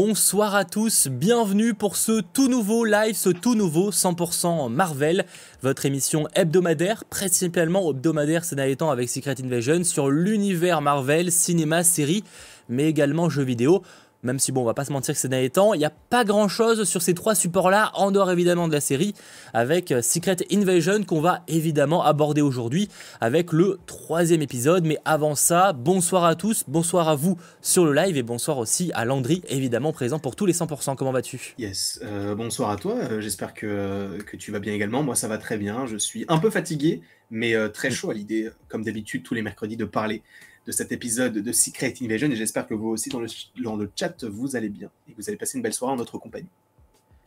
Bonsoir à tous, bienvenue pour ce tout nouveau live, ce tout nouveau 100% Marvel, votre émission hebdomadaire, principalement hebdomadaire ces avec Secret Invasion, sur l'univers Marvel, cinéma, série, mais également jeux vidéo. Même si bon, on va pas se mentir que ces derniers temps, il n'y a pas grand chose sur ces trois supports-là, en dehors évidemment de la série, avec euh, Secret Invasion qu'on va évidemment aborder aujourd'hui avec le troisième épisode. Mais avant ça, bonsoir à tous, bonsoir à vous sur le live et bonsoir aussi à Landry, évidemment présent pour tous les 100%. Comment vas-tu? Yes, euh, bonsoir à toi, euh, j'espère que, que tu vas bien également. Moi ça va très bien, je suis un peu fatigué, mais très chaud à l'idée, comme d'habitude, tous les mercredis, de parler de cet épisode de Secret Invasion et j'espère que vous aussi dans le, chat vous allez bien et que vous allez passer une belle soirée en notre compagnie.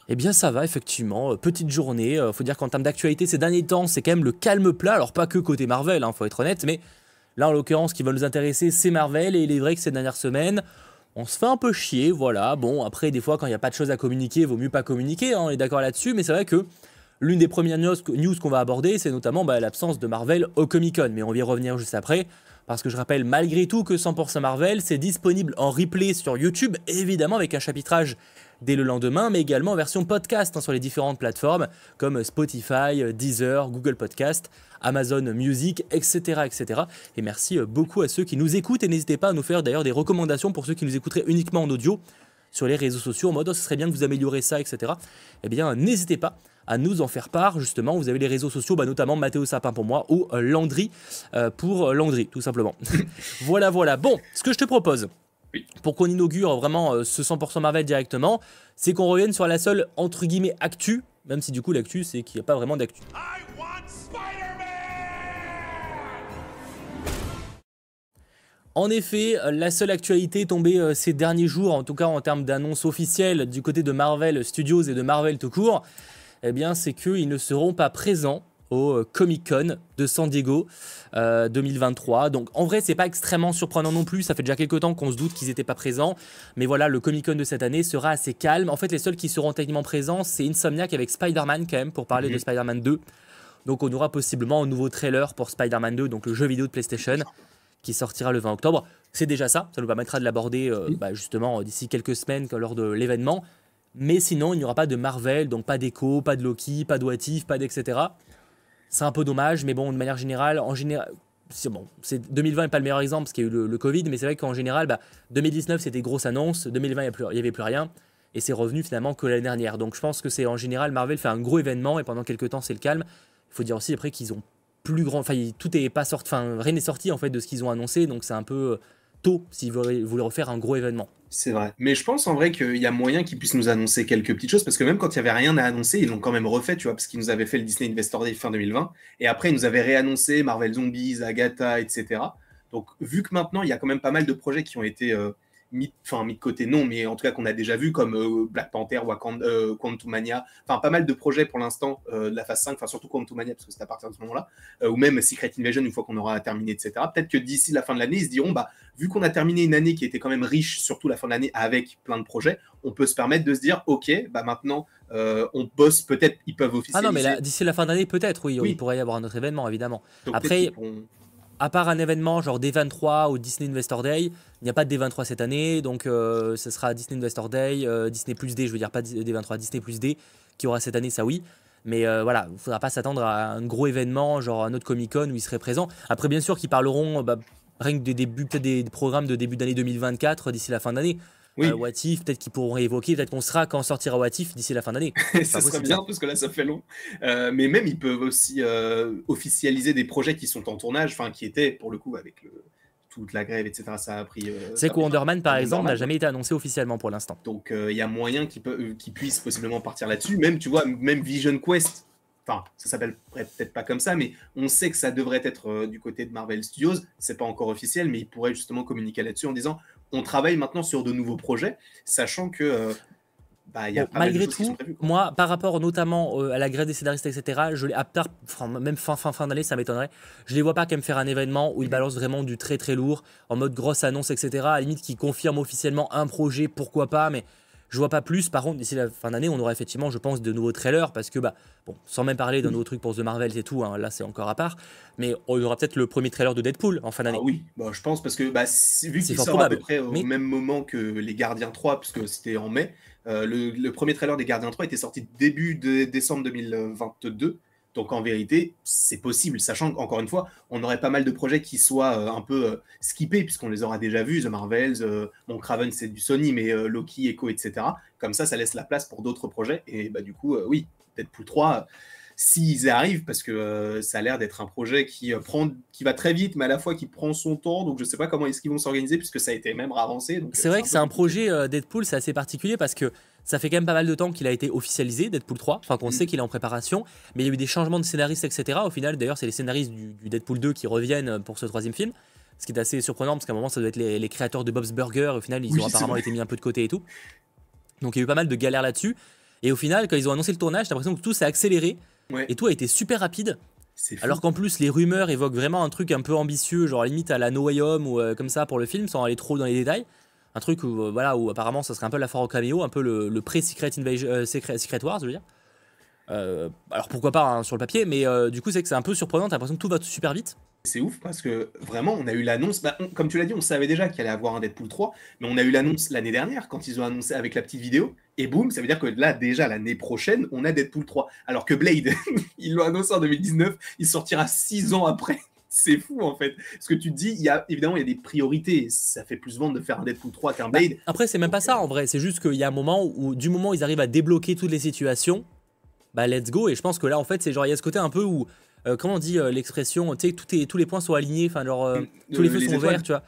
Eh bien ça va effectivement, euh, petite journée, euh, faut dire qu'en termes d'actualité ces derniers temps c'est quand même le calme plat, alors pas que côté Marvel, hein, faut être honnête, mais là en l'occurrence ce qui va nous intéresser c'est Marvel et il est vrai que ces dernières semaines. On se fait un peu chier, voilà, bon après des fois quand il n'y a pas de choses à communiquer, vaut mieux pas communiquer, hein, on est d'accord là-dessus, mais c'est vrai que l'une des premières news, qu'on va aborder c'est notamment bah, l'absence de Marvel au Comic Con, mais on va y revenir juste après. Parce que je rappelle malgré tout que 100% Marvel, c'est disponible en replay sur YouTube, évidemment avec un chapitrage dès le lendemain, mais également en version podcast hein, sur les différentes plateformes comme Spotify, Deezer, Google Podcast, Amazon Music, etc. etc. Et merci euh, beaucoup à ceux qui nous écoutent et n'hésitez pas à nous faire d'ailleurs des recommandations pour ceux qui nous écouteraient uniquement en audio sur les réseaux sociaux en mode oh, ce serait bien que vous améliorez ça, etc. Eh bien, n'hésitez pas à nous en faire part. Justement, vous avez les réseaux sociaux, bah, notamment Mathéo Sapin pour moi ou euh, Landry euh, pour euh, Landry, tout simplement. voilà, voilà. Bon, ce que je te propose, pour qu'on inaugure vraiment ce 100% Marvel directement, c'est qu'on revienne sur la seule, entre guillemets, actu, même si du coup l'actu, c'est qu'il n'y a pas vraiment d'actu. En effet, la seule actualité tombée ces derniers jours, en tout cas en termes d'annonces officielles du côté de Marvel Studios et de Marvel tout court, eh bien, c'est qu'ils ne seront pas présents au euh, Comic Con de San Diego 2023. Euh, Donc en vrai, c'est pas extrêmement surprenant non plus. Ça fait déjà quelques temps qu'on se doute qu'ils n'étaient pas présents. Mais voilà, le Comic Con de cette année sera assez calme. En fait, les seuls qui seront techniquement présents, c'est Insomniac avec Spider-Man quand même pour parler de mhm. Spider-Man 2. Donc on aura possiblement un nouveau trailer pour Spider-Man 2, donc le jeu vidéo de PlayStation, qui sortira le 20 octobre. C'est déjà ça. Ça nous permettra de l'aborder euh, bah, justement d'ici quelques semaines lors de l'événement. Mais sinon, il n'y aura pas de Marvel, donc pas d'Echo, pas de Loki, pas de What pas d'etc. C'est un peu dommage, mais bon, de manière générale, en général, bon, 2020 n'est pas le meilleur exemple parce qu'il y a eu le, Covid, mais c'est vrai qu'en général, 2019 bah, c'était grosse annonce, 2020 il n'y avait plus rien, et c'est revenu finalement que l'année dernière. Donc je pense que c'est en général, Marvel fait un gros événement et pendant quelques temps c'est le calme. Il faut dire aussi après qu'ils ont plus grand, enfin tout est pas sorti, enfin rien n'est sorti en fait de ce qu'ils ont annoncé, donc c'est un peu tôt s'ils voulaient refaire un gros événement. C'est vrai. Mais je pense en vrai qu'il y a moyen qu'ils puissent nous annoncer quelques petites choses parce que même quand il n'y avait rien à annoncer, ils l'ont quand même refait, tu vois, parce qu'ils nous avaient fait le Disney Investor Day fin 2020 et après ils nous avaient réannoncé Marvel Zombies, Agatha, etc. Donc vu que maintenant il y a quand même pas mal de projets qui ont été euh, mis, enfin mis de côté, non, mais en tout cas qu'on a déjà vu comme euh, Black Panther, Wakanda, euh, Quantumania, enfin pas mal de projets pour l'instant euh, de la phase 5, enfin surtout Quantumania parce que c'est à partir de ce moment-là, ou même Secret Invasion une fois qu'on aura terminé, etc. Peut-être que d'ici la fin de l'année, ils se diront, bah vu qu'on a terminé une année qui était quand même riche, surtout la fin de l'année avec plein de projets, on peut se permettre de se dire, ok, bah maintenant on bosse, peut-être ils peuvent officialiser. Ah non, mais d'ici la fin d'année, peut-être, oui, il pourrait y avoir un autre événement, évidemment. Après, à part un événement genre D23 ou Disney Investor Day, il n'y a pas de D23 cette année, donc euh, ce sera Disney Investor Day, euh, Disney plus D, je veux dire pas D23, Disney plus D, qui aura cette année, ça oui. Mais euh, voilà, il ne faudra pas s'attendre à un gros événement, genre un autre Comic Con où ils seraient présents. Après, bien sûr, qu'ils parleront bah, rien que des des programmes de début d'année 2024 d'ici la fin d'année. Oui. Euh, peut-être qu'ils pourront évoquer, peut-être qu'on sera quand sortira What d'ici la fin d'année. ça serait bien, parce que là, ça fait long. Euh, mais même, ils peuvent aussi euh, officialiser des projets qui sont en tournage, enfin, qui étaient, pour le coup, avec toute la grève, etc. Ça a pris. C'est que Wonderman, par exemple, n'a jamais été annoncé officiellement pour l'instant. Donc, il y a moyen qu'ils qu puissent possiblement partir là-dessus. Même, tu vois, même Vision Quest, Enfin, ça s'appelle peut-être pas comme ça, mais on sait que ça devrait être du côté de Marvel Studios. C'est pas encore officiel, mais ils pourraient justement communiquer là-dessus en disant on travaille maintenant sur de nouveaux projets, sachant que euh, bah, y a malgré tout, moi, par rapport notamment euh, à la grève des scénaristes, etc., je à part, même fin fin fin d'année, ça m'étonnerait. Je les vois pas quand même faire un événement où ils balancent vraiment du très très lourd, en mode grosse annonce, etc. À la limite, qui confirment officiellement un projet, pourquoi pas, mais Je vois pas plus. Par contre, d'ici la fin d'année, on aura effectivement, je pense, de nouveaux trailers parce que, bah, bon, sans même parler d'un nouveau truc pour The Marvels et tout, hein, là c'est encore à part. Mais on aura peut-être le premier trailer de Deadpool en fin d'année. Ah oui, bah, je pense parce que bah, vu qu'il sort à peu près au même moment que les Gardiens 3, puisque c'était en mai, euh, le, premier trailer des Gardiens 3 était sorti début de décembre 2022. Donc en vérité, c'est possible, sachant qu'encore une fois, on aurait pas mal de projets qui soient euh, un peu euh, skippés, puisqu'on les aura déjà vus, The Marvels, euh, bon, Craven c'est du Sony, mais Loki, Echo, etc. Comme ça, ça laisse la place pour d'autres projets. Et bah, du coup, oui, Deadpool 3, s'ils arrivent, parce que ça a l'air d'être un projet qui, prend, qui va très vite, mais à la fois qui prend son temps, donc je sais pas comment est-ce qu'ils vont s'organiser, puisque ça a été même avancé. C'est vrai que c'est un projet Deadpool, c'est assez particulier, parce que ça fait quand même pas mal de temps qu'il a été officialisé, Deadpool 3, enfin qu'on mm. sait qu'il est en préparation, mais il y a eu des changements de scénaristes, etc. Au final, d'ailleurs, c'est les scénaristes du, Deadpool 2 qui reviennent pour ce troisième film, ce qui est assez surprenant parce qu'à un moment, ça doit être les, créateurs de Bob's Burger, au final, ils ont apparemment été mis un peu de côté et tout. Donc il y a eu pas mal de galères là-dessus. Et au final, quand ils ont annoncé le tournage, j'ai l'impression que tout s'est accéléré et tout a été super rapide. Alors qu'en plus, les rumeurs évoquent vraiment un truc un peu ambitieux, genre limite à la No Way Home ou euh, comme ça pour le film, sans aller trop dans les détails un truc où, euh, voilà, où apparemment ça serait un peu la foire au caméo, un peu le, le pré-Secret euh, Wars, je veux dire. Euh, alors pourquoi pas hein, sur le papier, mais du coup c'est que c'est un peu surprenant, t'as l'impression que tout va super vite. C'est ouf parce que vraiment on a eu l'annonce, bah, comme tu l'as dit, on savait déjà qu'il allait avoir un Deadpool 3, mais on a eu l'annonce l'année dernière quand ils ont annoncé avec la petite vidéo, et boum, ça veut dire que là déjà l'année prochaine on a Deadpool 3. Alors que Blade, ils l'ont annoncé en 2019, il sortira 6 ans après c'est fou en fait. Ce que tu dis, il y a évidemment il y a des priorités. Ça fait plus vendre de faire un Deadpool 3 qu'un bah, Blade. après, c'est même pas ça en vrai. C'est juste qu'il y a un moment où, du moment où ils arrivent à débloquer toutes les situations, bah let's go. Et je pense que là, en fait, c'est genre il y a ce côté un peu où euh, comment on dit euh, l'expression, tu sais, tous les points sont alignés, enfin genre euh, mm, tous les feux sont verts, tu vois.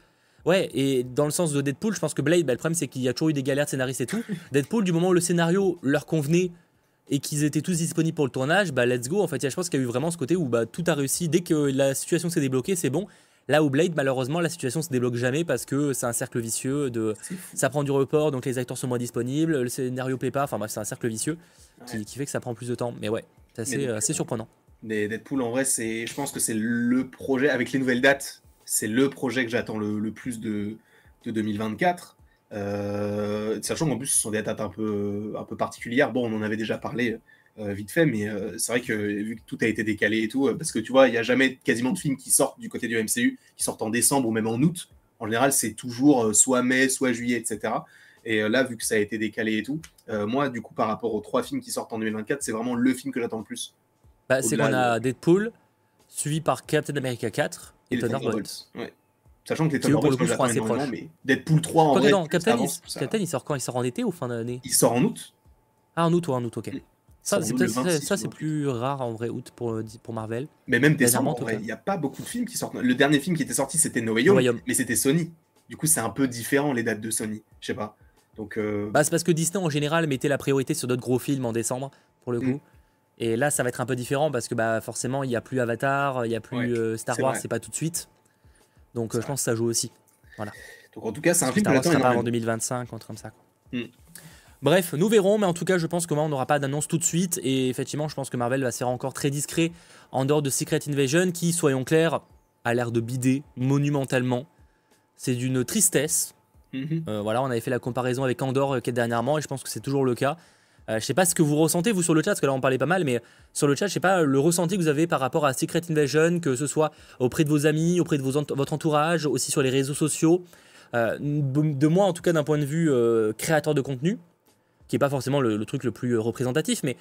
Ouais, et dans le sens de Deadpool, je pense que Blade, bah, le problème c'est qu'il y a toujours eu des galères de scénaristes et tout. Deadpool, du moment où le scénario leur convenait et qu'ils étaient tous disponibles pour le tournage, bah let's go. En fait, je pense qu'il y a eu vraiment ce côté où bah, tout a réussi. Dès que la situation s'est débloquée, c'est bon. Là où Blade, malheureusement, la situation se débloque jamais parce que c'est un cercle vicieux. De, ça prend du report, donc les acteurs sont moins disponibles, le scénario plaît pas. Enfin bref, c'est un cercle vicieux qui, fait que ça prend plus de temps. Mais ouais, c'est assez, surprenant. Des Deadpool, en vrai, c'est, je pense que c'est le projet avec les nouvelles dates. C'est le projet que j'attends le, plus de, de 2024. Euh, sachant qu'en plus, ce sont des dates un peu, un peu particulières. Bon, on en avait déjà parlé euh, vite fait, mais euh, c'est vrai que vu que tout a été décalé et tout, parce que tu vois, il n'y a jamais quasiment de films qui sortent du côté du MCU, qui sortent en décembre ou même en août. En général, c'est toujours soit mai, soit juillet, etc. Et là, vu que ça a été décalé et tout, moi, du coup, par rapport aux trois films qui sortent en 2024, c'est vraiment le film que j'attends le plus. Bah, c'est qu'on a Deadpool, suivi par Captain America 4 et, et Thunderbolts. Ouais. Sachant que les Thunderbolts, pour le coup, assez proche. Mais Deadpool 3 en vrai, non, Captain, il, Captain, il sort quand Il sort en été ou fin d'année? Il sort en août. Ah, en août, ou en août, ok. Ça, c'est plus rare en vrai, août pour, pour Marvel. Mais même décembre, il n'y a pas beaucoup de films qui sortent. Le dernier film qui était sorti, c'était No Way Home, mais c'était Sony. Du coup, c'est un peu différent les dates de Sony. Je sais pas. Donc, euh... bah, c'est parce que Disney en général mettait la priorité sur d'autres gros films en décembre, pour le coup. Mm. Et là, ça va être un peu différent parce que bah, forcément, il n'y a plus Avatar, il n'y a plus euh, Star Wars, c'est pas tout de suite. Donc, euh, je pense que ça joue aussi. Voilà. Donc en tout cas, c'est un film que pas avant 2025, entre comme ça. Hmm. Bref, nous verrons, mais en tout cas, je pense que on n'aura pas d'annonce tout de suite. Et effectivement, je pense que Marvel va se faire encore très discret en dehors de Secret Invasion, qui, soyons clairs, a l'air de bider monumentalement. C'est d'une tristesse. Mhm. Euh, voilà, on avait fait la comparaison avec Andor euh, dernièrement, et je pense que c'est toujours le cas. Euh, je sais pas ce que vous ressentez vous sur le chat, parce que là on parlait pas mal, mais sur le chat, je sais pas le ressenti que vous avez par rapport à Secret Invasion, que ce soit auprès de vos amis, auprès de votre entourage, aussi sur les réseaux sociaux. Euh, de moi, en tout cas, d'un point de vue euh, créateur de contenu, qui est pas forcément le, truc le plus représentatif, mais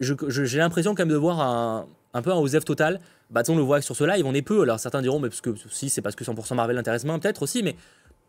j'ai l'impression quand même de voir un, peu un OZEF total. Bah, on le voit sur ce live, on est peu. Alors certains diront, mais parce que si c'est parce que 100% Marvel intéresse moins, peut-être aussi, mais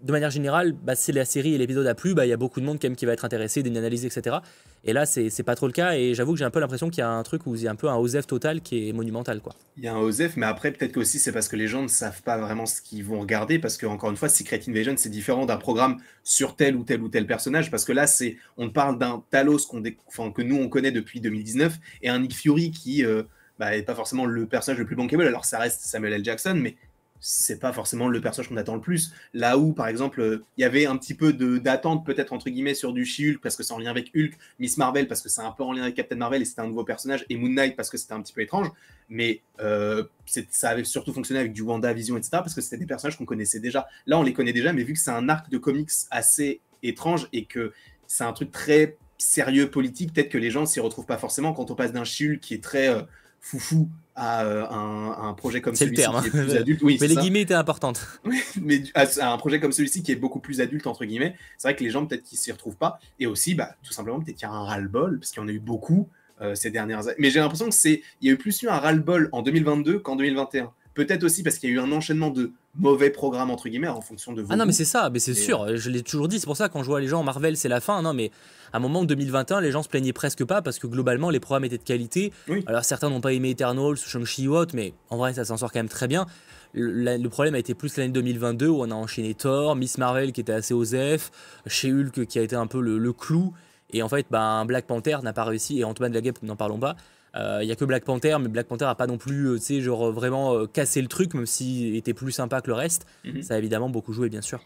de manière générale, bah, si la série et l'épisode a plu, bah, il y a beaucoup de monde qui va être intéressé, d'une analyse, etc. Et là, c'est pas trop le cas. Et j'avoue que j'ai un peu l'impression qu'il y a un truc où il y a un peu un OSEF total qui est monumental. Quoi. Il y a un OSEF, mais après, peut-être aussi c'est parce que les gens ne savent pas vraiment ce qu'ils vont regarder. Parce que, encore une fois, Secret Invasion, c'est différent d'un programme sur tel ou tel ou tel personnage. Parce que là, c'est on parle d'un Talos que nous, on connaît depuis 2019 et un Nick Fury qui. Euh, bah, pas forcément le personnage le plus bankable. Alors ça reste Samuel L. Jackson, mais c'est pas forcément le personnage qu'on attend le plus. Là où, par exemple, il y avait un petit peu d'attente, peut-être entre guillemets, sur du She-Hulk parce que c'est en lien avec Hulk, Miss Marvel parce que c'est un peu en lien avec Captain Marvel et c'était un nouveau personnage, et Moon Knight parce que c'était un petit peu étrange. Mais euh, ça avait surtout fonctionné avec du Wanda Vision, etc. parce que c'était des personnages qu'on connaissait déjà. Là, on les connaît déjà, mais vu que c'est un arc de comics assez étrange et que c'est un truc très sérieux politique. Peut-être que les gens s'y retrouvent pas forcément quand on passe d'un Chul qui est très euh, foufou à, euh, un, projet comme celui-ci qui est plus hein. adulte. Oui, mais les guillemets étaient importantes. mais à, un projet comme celui-ci qui est beaucoup plus adulte, entre guillemets, c'est vrai que les gens peut-être qu'ils s'y retrouvent pas. Et aussi, bah, tout simplement, peut-être qu'il y a un ras-le-bol, parce qu'il y en a eu beaucoup euh, ces dernières années. Mais j'ai l'impression que c'est, il y a eu plus eu un ras-le-bol en 2022 qu'en 2021. Peut-être aussi parce qu'il y a eu un enchaînement de mauvais programmes entre guillemets en fonction de vos Ah non mais c'est ça, mais c'est sûr, je l'ai toujours dit, c'est pour ça quand je vois les gens Marvel c'est la fin, non mais à un moment en 2021 les gens se plaignaient presque pas parce que globalement les programmes étaient de qualité. Alors certains n'ont pas aimé Eternals, Shang-Chi ou autre, mais en vrai ça s'en sort quand même très bien. Le, problème a été plus l'année 2022 où on a enchaîné Thor, Miss Marvel qui était assez osef, chez Hulk qui a été un peu le, clou, et en fait bah, Black Panther n'a pas réussi, et Ant-Man la Guêpe n'en parlons pas, il euh, y a que Black Panther, mais Black Panther a pas non plus, euh, tu sais, genre vraiment euh, cassé le truc, même s'il était plus sympa que le reste. Mhm. Ça a évidemment beaucoup joué, bien sûr.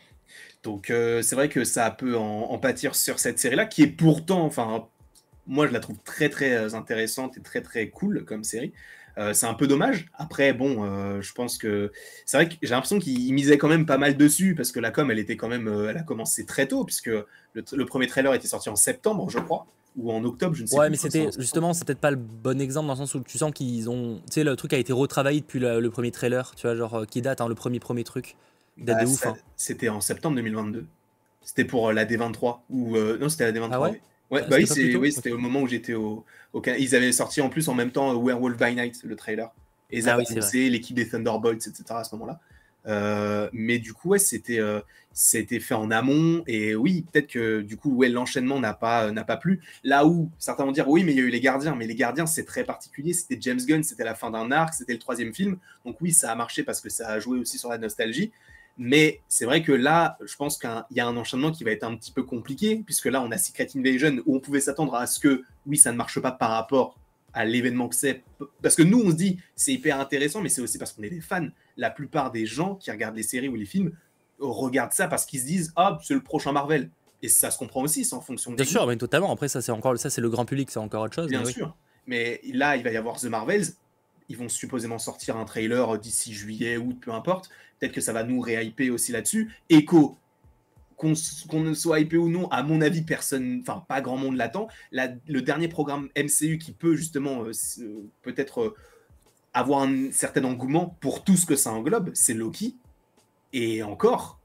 Donc c'est vrai que ça peut en, pâtir sur cette série-là, qui est pourtant, enfin, moi je la trouve très très intéressante et très très cool comme série. c'est un peu dommage. Après, bon, je pense que c'est vrai que j'ai l'impression qu'il misait quand même pas mal dessus parce que la com, elle était quand même, elle a commencé très tôt puisque le, premier trailer était sorti en septembre, je crois ou en octobre, je ne sais pas. Ouais, mais c'était justement, c'est peut-être pas le bon exemple dans le sens où tu sens qu'ils ont. Tu sais, le truc a été retravaillé depuis le, premier trailer, tu vois, genre euh, qui date, hein, le premier premier truc. Date bah, de ouf. Hein. C'était en septembre 2022. C'était pour euh, la D23. Ou, euh, non, c'était la D23. Ah ouais, ouais bah, oui, c'était au moment où j'étais au, au, Ils avaient sorti en plus en même temps Werewolf by Night, le trailer. Et ils ah avaient l'équipe des Thunderbolts, etc. à ce moment-là. Euh, mais du coup, ouais, c'était euh, fait en amont. Et oui, peut-être que du coup, ouais, l'enchaînement n'a pas, n'a pas plu. Là où certains vont dire, oui, mais il y a eu les gardiens. Mais les gardiens, c'est très particulier. C'était James Gunn, c'était la fin d'un arc, c'était le troisième film. Donc oui, ça a marché parce que ça a joué aussi sur la nostalgie. Mais c'est vrai que là, je pense qu'il y a un enchaînement qui va être un petit peu compliqué, puisque là, on a Secret Invasion où on pouvait s'attendre à ce que, oui, ça ne marche pas par rapport à l'événement que c'est. Parce que nous, on se dit, c'est hyper intéressant, mais c'est aussi parce qu'on est des fans. La plupart des gens qui regardent les séries ou les films regardent ça parce qu'ils se disent, ah, c'est le prochain Marvel. Et ça se comprend aussi, c'est en fonction de. Bien sûr, mais totalement. Après, ça, c'est encore ça, c'est le grand public, c'est encore autre chose. Bien sûr. Mais là, il va y avoir The Marvels. Ils vont supposément sortir un trailer d'ici juillet, août, peu importe. Peut-être que ça va nous réhyper aussi là-dessus. Echo, qu'on ne soit hypé ou non, à mon avis, personne, enfin pas grand monde l'attend. Le dernier programme MCU qui peut justement euh, euh, peut-être euh, avoir un certain engouement pour tout ce que ça englobe, c'est Loki. Et encore,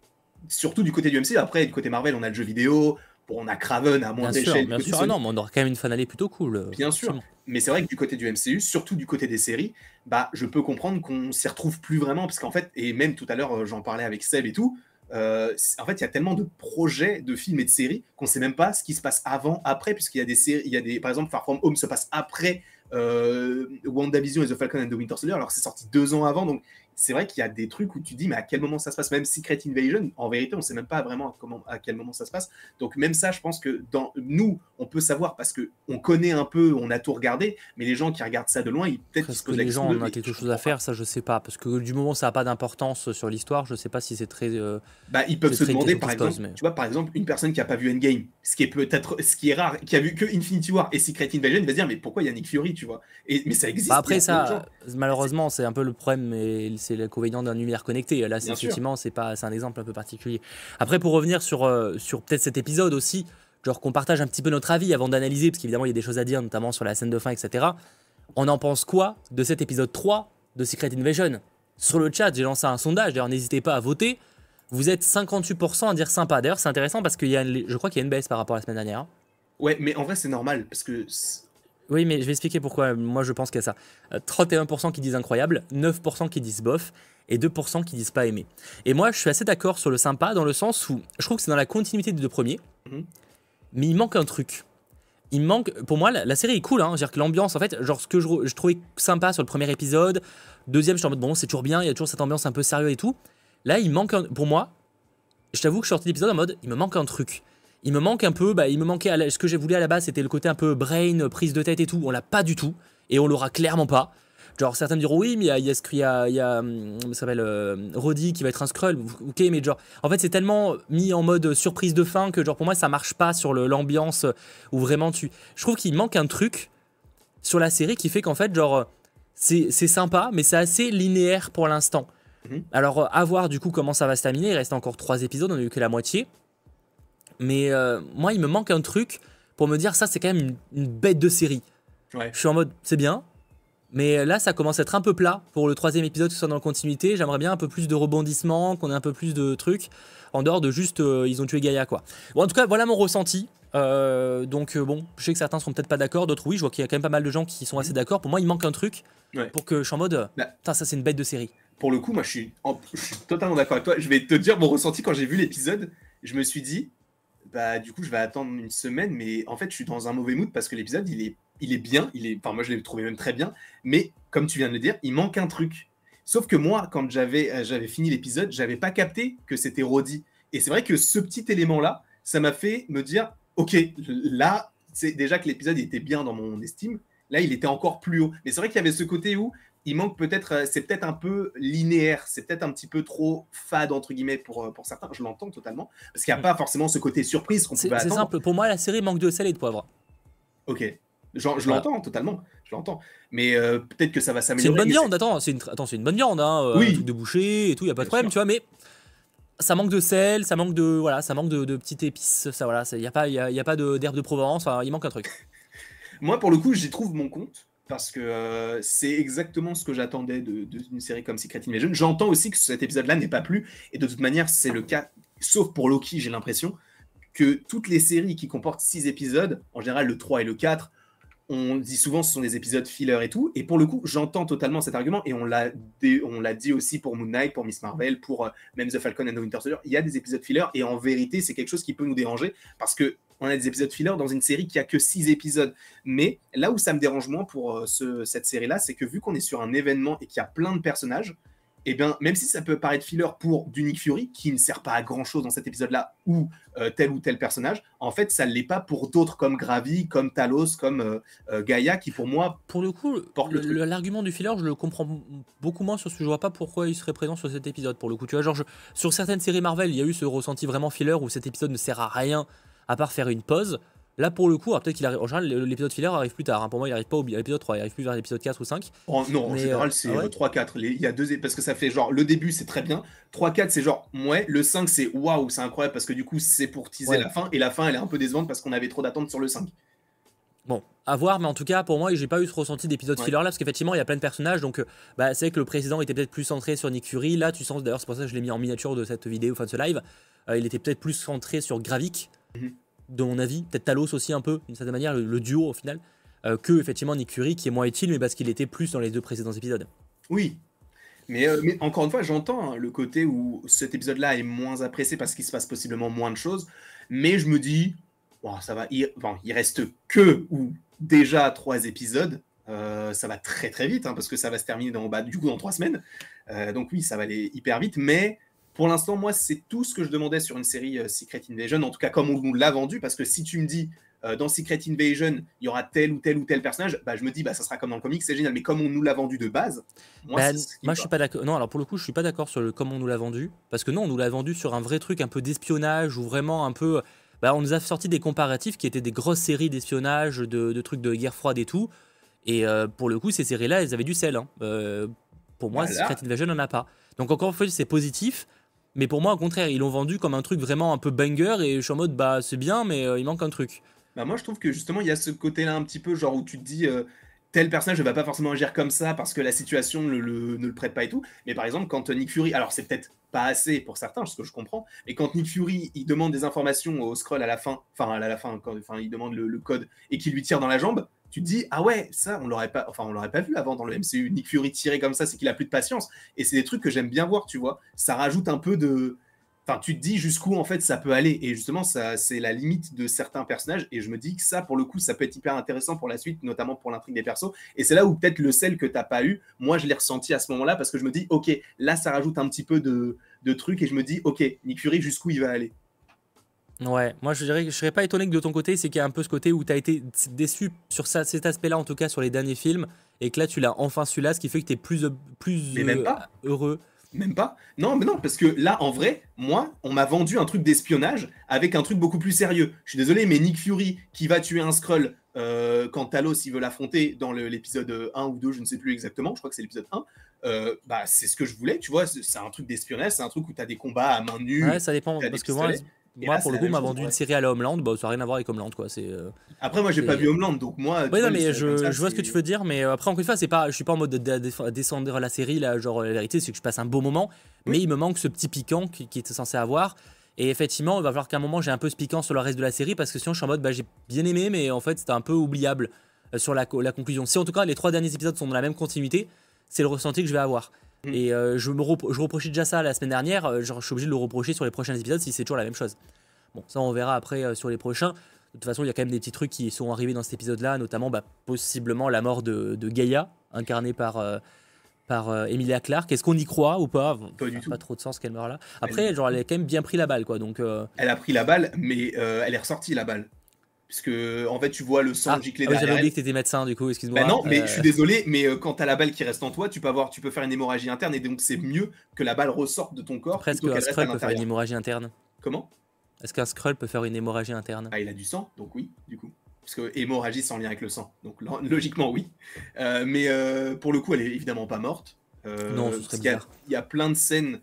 surtout du côté du MCU. Après, du côté Marvel, on a le jeu vidéo, on a Craven à moins d'échelle. Bien sûr, ah non, mais on aura quand même une finale plutôt cool. Bien sûr. Mais c'est vrai que du côté du MCU, surtout du côté des séries, bah, je peux comprendre qu'on s'y retrouve plus vraiment. Parce qu'en fait, et même tout à l'heure, j'en parlais avec Seb et tout, euh, en fait, il y a tellement de projets de films et de séries qu'on ne sait même pas ce qui se passe avant, après, puisqu'il y a des séries, il y a des, par exemple, Far From Home se passe après euh, WandaVision et The Falcon and the Winter Soldier, alors c'est sorti deux ans avant, donc c'est vrai qu'il y a des trucs où tu dis, mais à quel moment ça se passe? Même Secret Invasion, en vérité, on ne sait même pas vraiment à, comment, à quel moment ça se passe. Donc même ça, je pense que dans nous, on peut savoir parce que on connaît un peu, on a tout regardé, mais les gens qui regardent ça de loin, ils peut-être parce que les gens ont quelque chose à faire, ça je sais pas, parce que du moment où ça n'a pas d'importance sur l'histoire, je sais pas si c'est très. Euh, bah ils peuvent se demander par exemple, tu vois par exemple une personne qui a pas vu Endgame, ce qui est peut-être, ce qui est rare, qui a vu que Infinity War et Secret Invasion, va se dire mais pourquoi il y a Nick Fury, tu vois? Et, Mais ça existe. Bah, après ça, malheureusement c'est un peu le problème, mais c'est l'inconvénient d'un univers connecté. Là, c'est effectivement, c'est pas, c'est un exemple un peu particulier. Après, pour revenir sur, euh, sur peut-être cet épisode aussi, genre qu'on partage un petit peu notre avis avant d'analyser, parce qu'évidemment, il y a des choses à dire, notamment sur la scène de fin, etc. On en pense quoi de cet épisode 3 de Secret Invasion? Sur le chat, j'ai lancé un sondage, d'ailleurs, n'hésitez pas à voter. Vous êtes 58% à dire sympa. D'ailleurs, c'est intéressant parce qu'il y a, je crois qu'il y a une baisse par rapport à la semaine dernière. Ouais, mais en vrai, c'est normal parce que oui, mais je vais expliquer pourquoi moi je pense qu'il y a ça. 31% euh, qui disent incroyable, 9% qui disent bof, et 2% qui disent pas aimer. Et moi, je suis assez d'accord sur le sympa dans le sens où je trouve que c'est dans la continuité des deux premiers, mhm. mais il manque un truc. Il manque, pour moi, la, série est cool, hein, c'est-à-dire que l'ambiance, en fait, genre ce que je, trouvais sympa sur le premier épisode, deuxième, je suis en mode bon, c'est toujours bien, il y a toujours cette ambiance un peu sérieuse et tout. Là, il manque, un, pour moi, je t'avoue que je suis sorti l'épisode en mode, il me manque un truc. Il me manque un peu, bah, il me manquait, ce que j'ai voulu à la base, c'était le côté un peu brain, prise de tête et tout. On l'a pas du tout, et on l'aura clairement pas. Genre, certains me diront, oui, mais il y a, y a, y a, hum, ça s'appelle euh, Roddy qui va être un Skrull. Ok, mais genre, en fait, c'est tellement mis en mode surprise de fin que, genre, pour moi, ça marche pas sur l'ambiance où vraiment tu. Je trouve qu'il manque un truc sur la série qui fait qu'en fait, genre, c'est sympa, mais c'est assez linéaire pour l'instant. Mhm. Alors, à voir du coup comment ça va se terminer. Il reste encore trois épisodes, on a eu que la moitié. Mais euh, moi, il me manque un truc pour me dire ça, c'est quand même une, une bête de série. Ouais. Je suis en mode, c'est bien. Mais là, ça commence à être un peu plat pour le troisième épisode, que ce soit dans la continuité. J'aimerais bien un peu plus de rebondissements, qu'on ait un peu plus de trucs, en dehors de juste euh, ils ont tué Gaïa, quoi. Bon, en tout cas, voilà mon ressenti. Euh, donc, bon, je sais que certains seront peut-être pas d'accord, d'autres oui. Je vois qu'il y a quand même pas mal de gens qui sont assez d'accord. Pour moi, il manque un truc Ouais. pour que je sois en mode, Bah. putain, ça c'est une bête de série. Pour le coup, moi, je suis, en- je suis totalement d'accord avec toi. Je vais te dire mon ressenti quand j'ai vu l'épisode. Je me suis dit, bah, du coup, je vais attendre une semaine, mais en fait, je suis dans un mauvais mood parce que l'épisode, il est, il est bien. Il est, enfin, moi, je l'ai trouvé même très bien. Mais comme tu viens de le dire, il manque un truc. Sauf que moi, quand j'avais, euh, j'avais fini l'épisode, j'avais pas capté que c'était Roddy. Et c'est vrai que ce petit élément-là, ça m'a fait me dire, ok, là, c'est déjà que l'épisode était bien dans mon estime. Là, il était encore plus haut. Mais c'est vrai qu'il y avait ce côté où il manque peut-être, euh, c'est peut-être un peu linéaire, c'est peut-être un petit peu trop fade entre guillemets pour, euh, pour certains. Je l'entends totalement parce qu'il n'y a Mm. pas forcément ce côté surprise qu'on C'est pouvait c'est attendre. simple. Pour moi, la série manque de sel et de poivre. Ok, je Voilà. l'entends totalement, je l'entends. Mais euh, peut-être que ça va C'est une s'améliorer. bonne viande, attends, c'est une, attends, c'est une bonne viande, hein, Oui. un truc de boucher et tout, y a pas de problème, sûr. tu vois, mais ça manque de sel, ça manque de, voilà, ça manque de, de petites épices, ça, voilà, il y a pas, y a, y a pas de- d'herbe de Provence, enfin, il manque un truc. Moi, pour le coup, j'y trouve mon compte parce que euh, c'est exactement ce que j'attendais de- de- d'une série comme Secret Invasion. J'entends aussi que cet épisode-là n'est pas plu, et de toute manière, c'est le cas, sauf pour Loki, j'ai l'impression, que toutes les séries qui comportent 6 épisodes, en général le 3 et le 4, on dit souvent ce sont des épisodes filler et tout, et pour le coup, j'entends totalement cet argument, et on l'a dit aussi pour Moon Knight, pour Miss Marvel, pour euh, même The Falcon and the Winter Soldier, il y a des épisodes filler, et en vérité, c'est quelque chose qui peut nous déranger, parce que on a des épisodes filler dans une série qui a que 6 épisodes. Mais là où ça me dérange moins pour euh, ce- cette série-là, c'est que vu qu'on est sur un événement et qu'il y a plein de personnages, et bien, même si ça peut paraître filler pour du Nick Fury, qui ne sert pas à grand-chose dans cet épisode-là, ou euh, tel ou tel personnage, en fait, ça ne l'est pas pour d'autres comme Gravi, comme Talos, comme euh, euh, Gaïa, qui pour moi, Pour le coup, l'argument du filler, je le comprends beaucoup moins sur ce que je vois pas pourquoi il serait présent sur cet épisode, pour le coup, tu vois, genre, je- sur certaines séries Marvel, il y a eu ce ressenti vraiment filler où cet épisode ne sert à rien à part faire une pause. Là, pour le coup, peut-être qu'il arrive, en général, l'épisode filler arrive plus tard, hein. pour moi, il arrive pas au l'épisode 3, il arrive plus vers l'épisode 4 ou 5. en- non, en Mais, général, euh, c'est ah ouais euh, 3-4. Les- Il y a deux, parce que ça fait genre, le début, c'est très bien. 3-4, c'est genre, ouais, le 5, c'est waouh, c'est incroyable, parce que du coup, c'est pour teaser Ouais. la fin, et la fin, elle est un peu décevante parce qu'on avait trop d'attentes sur le 5. Bon, à voir, mais en tout cas, pour moi, j'ai pas eu ce ressenti d'épisode Ouais. filler là, parce qu'effectivement, il y a plein de personnages, donc euh, bah, c'est vrai que le président était peut-être plus centré sur Nick Fury. Là, tu sens, d'ailleurs, c'est pour ça que je l'ai mis en miniature de cette vidéo, enfin de ce live, euh, il était peut-être plus centré sur Gravik, Mhm. de mon avis, peut-être Talos aussi un peu, d'une certaine manière, le, duo au final, euh, que effectivement Nick Fury, qui est moins utile, mais parce qu'il était plus dans les deux précédents épisodes. Oui. Mais, euh, encore une fois, j'entends hein, le côté où cet épisode-là est moins apprécié parce qu'il se passe possiblement moins de choses. Mais je me dis, bon, ça va. Il, bon, reste que ou déjà trois épisodes. Euh, ça va très très vite hein, parce que ça va se terminer dans, bah, du coup dans trois semaines. Donc oui, ça va aller hyper vite. Mais pour l'instant, moi, c'est tout ce que je demandais sur une série euh, Secret Invasion. En tout cas, comme on nous l'a vendu. Parce que si tu me dis euh, dans Secret Invasion, il y aura tel ou tel ou tel personnage, bah, je me dis, bah, ça sera comme dans le comic, c'est génial. Mais comme on nous l'a vendu de base, moi, Bah, moi je suis pas d'accord. Non, alors pour le coup, je suis pas d'accord sur le comment on nous l'a vendu. Parce que non, on nous l'a vendu sur un vrai truc un peu d'espionnage ou vraiment un peu. Bah, on nous a sorti des comparatifs qui étaient des grosses séries d'espionnage, de, de trucs de guerre froide et tout. Et euh, pour le coup, ces séries-là, elles avaient du sel. hein. Euh, pour moi, Voilà. Secret Invasion n'en a pas. Donc encore une fois, c'est positif. Mais pour moi, au contraire, ils l'ont vendu comme un truc vraiment un peu banger. Et je suis en mode, bah c'est bien, mais euh, il manque un truc. Bah moi, je trouve que justement, il y a ce côté-là un petit peu, genre où tu te dis, euh, tel personnage ne va pas forcément agir comme ça parce que la situation ne le, ne le prête pas et tout. Mais par exemple, quand Nick Fury, alors c'est peut-être pas assez pour certains, ce que je comprends, mais quand Nick Fury, il demande des informations au scroll à la fin, enfin à la fin, quand, enfin il demande le, le code et qu'il lui tire dans la jambe, tu te dis, ah ouais, ça, on l'aurait pas, enfin on l'aurait pas vu avant dans le MCU. Nick Fury tirer comme ça, c'est qu'il a plus de patience. Et c'est des trucs que j'aime bien voir, tu vois. Ça rajoute un peu de, Enfin, tu te dis jusqu'où en fait ça peut aller. Et justement, ça, c'est la limite de certains personnages. Et je me dis que ça, pour le coup, ça peut être hyper intéressant pour la suite, notamment pour l'intrigue des persos. Et c'est là où peut-être le sel que t'as pas eu, moi je l'ai ressenti à ce moment-là parce que je me dis, ok, là ça rajoute un petit peu de, de trucs et je me dis, ok, Nick Fury, jusqu'où il va aller? Ouais, moi je dirais que je serais pas étonné que de ton côté, c'est qu'il y a un peu ce côté où tu as été déçu sur ça, cet aspect-là, en tout cas sur les derniers films, et que là tu l'as enfin su là, ce qui fait que tu es plus, plus Mais même euh, pas. heureux. Même pas Non, mais non, parce que là, en vrai, moi, on m'a vendu un truc d'espionnage avec un truc beaucoup plus sérieux. Je suis désolé, mais Nick Fury qui va tuer un Skrull euh, quand Talos il veut l'affronter dans l'épisode 1 ou 2, je ne sais plus exactement, je crois que c'est l'épisode 1, euh, bah, c'est ce que je voulais, tu vois, c'est un truc d'espionnage, c'est un truc où tu as des combats à main nue. Ouais, ça dépend, parce que moi, moi, pour le coup, m'a vendu une série à la Homeland, bah, ça n'a rien à voir avec Homeland, quoi. C'est. Après, moi, j'ai pas vu Homeland, donc moi. Oui, non, mais je, je vois ce que tu veux dire, mais après, encore une fois, c'est pas, je suis pas en mode de, descendre la série, là, genre, la vérité, c'est que je passe un beau moment, mais il me manque ce petit piquant qui, qui était censé avoir. Et effectivement, il va falloir qu'à un moment j'ai un peu ce piquant sur le reste de la série parce que sinon je suis en mode bah, j'ai bien aimé, mais en fait c'était un peu oubliable sur la, la, conclusion. Si en tout cas les trois derniers épisodes sont dans la même continuité, c'est le ressenti que je vais avoir. Mm. Et euh, je, me je reprochais déjà ça la semaine dernière, euh, je suis obligé de le reprocher sur les prochains épisodes si c'est toujours la même chose. Bon, ça on verra après euh, sur les prochains. De toute façon, il y a quand même des petits trucs qui sont arrivés dans cet épisode-là, notamment bah, possiblement la mort de, de Gaïa, incarnée par, par Emilia Clarke. Est-ce qu'on y croit ou pas? Pas du tout. Pas trop de sens qu'elle meure là. Après, elle... genre, elle a quand même bien pris la balle, quoi. Donc, Elle a pris la balle, mais elle est ressortie la balle puisque en fait tu vois le sang ah, gicler ah derrière. J'avais oublié que t'étais médecin du coup, excuse-moi. Bah non, mais je suis euh, désolé, mais euh, quand t'as la balle qui reste en toi, tu peux avoir, tu peux faire une hémorragie interne et donc c'est mieux que la balle ressorte de ton corps. Presque un Skrull peut faire une hémorragie interne. Comment? Est-ce qu'un Skrull peut faire une hémorragie interne? Ah, il a du sang, donc oui, du coup. Parce que hémorragie sans lien avec le sang, donc logiquement oui. Euh, mais pour le coup, elle est évidemment pas morte. non, ce serait bizarre. Il y, a plein de scènes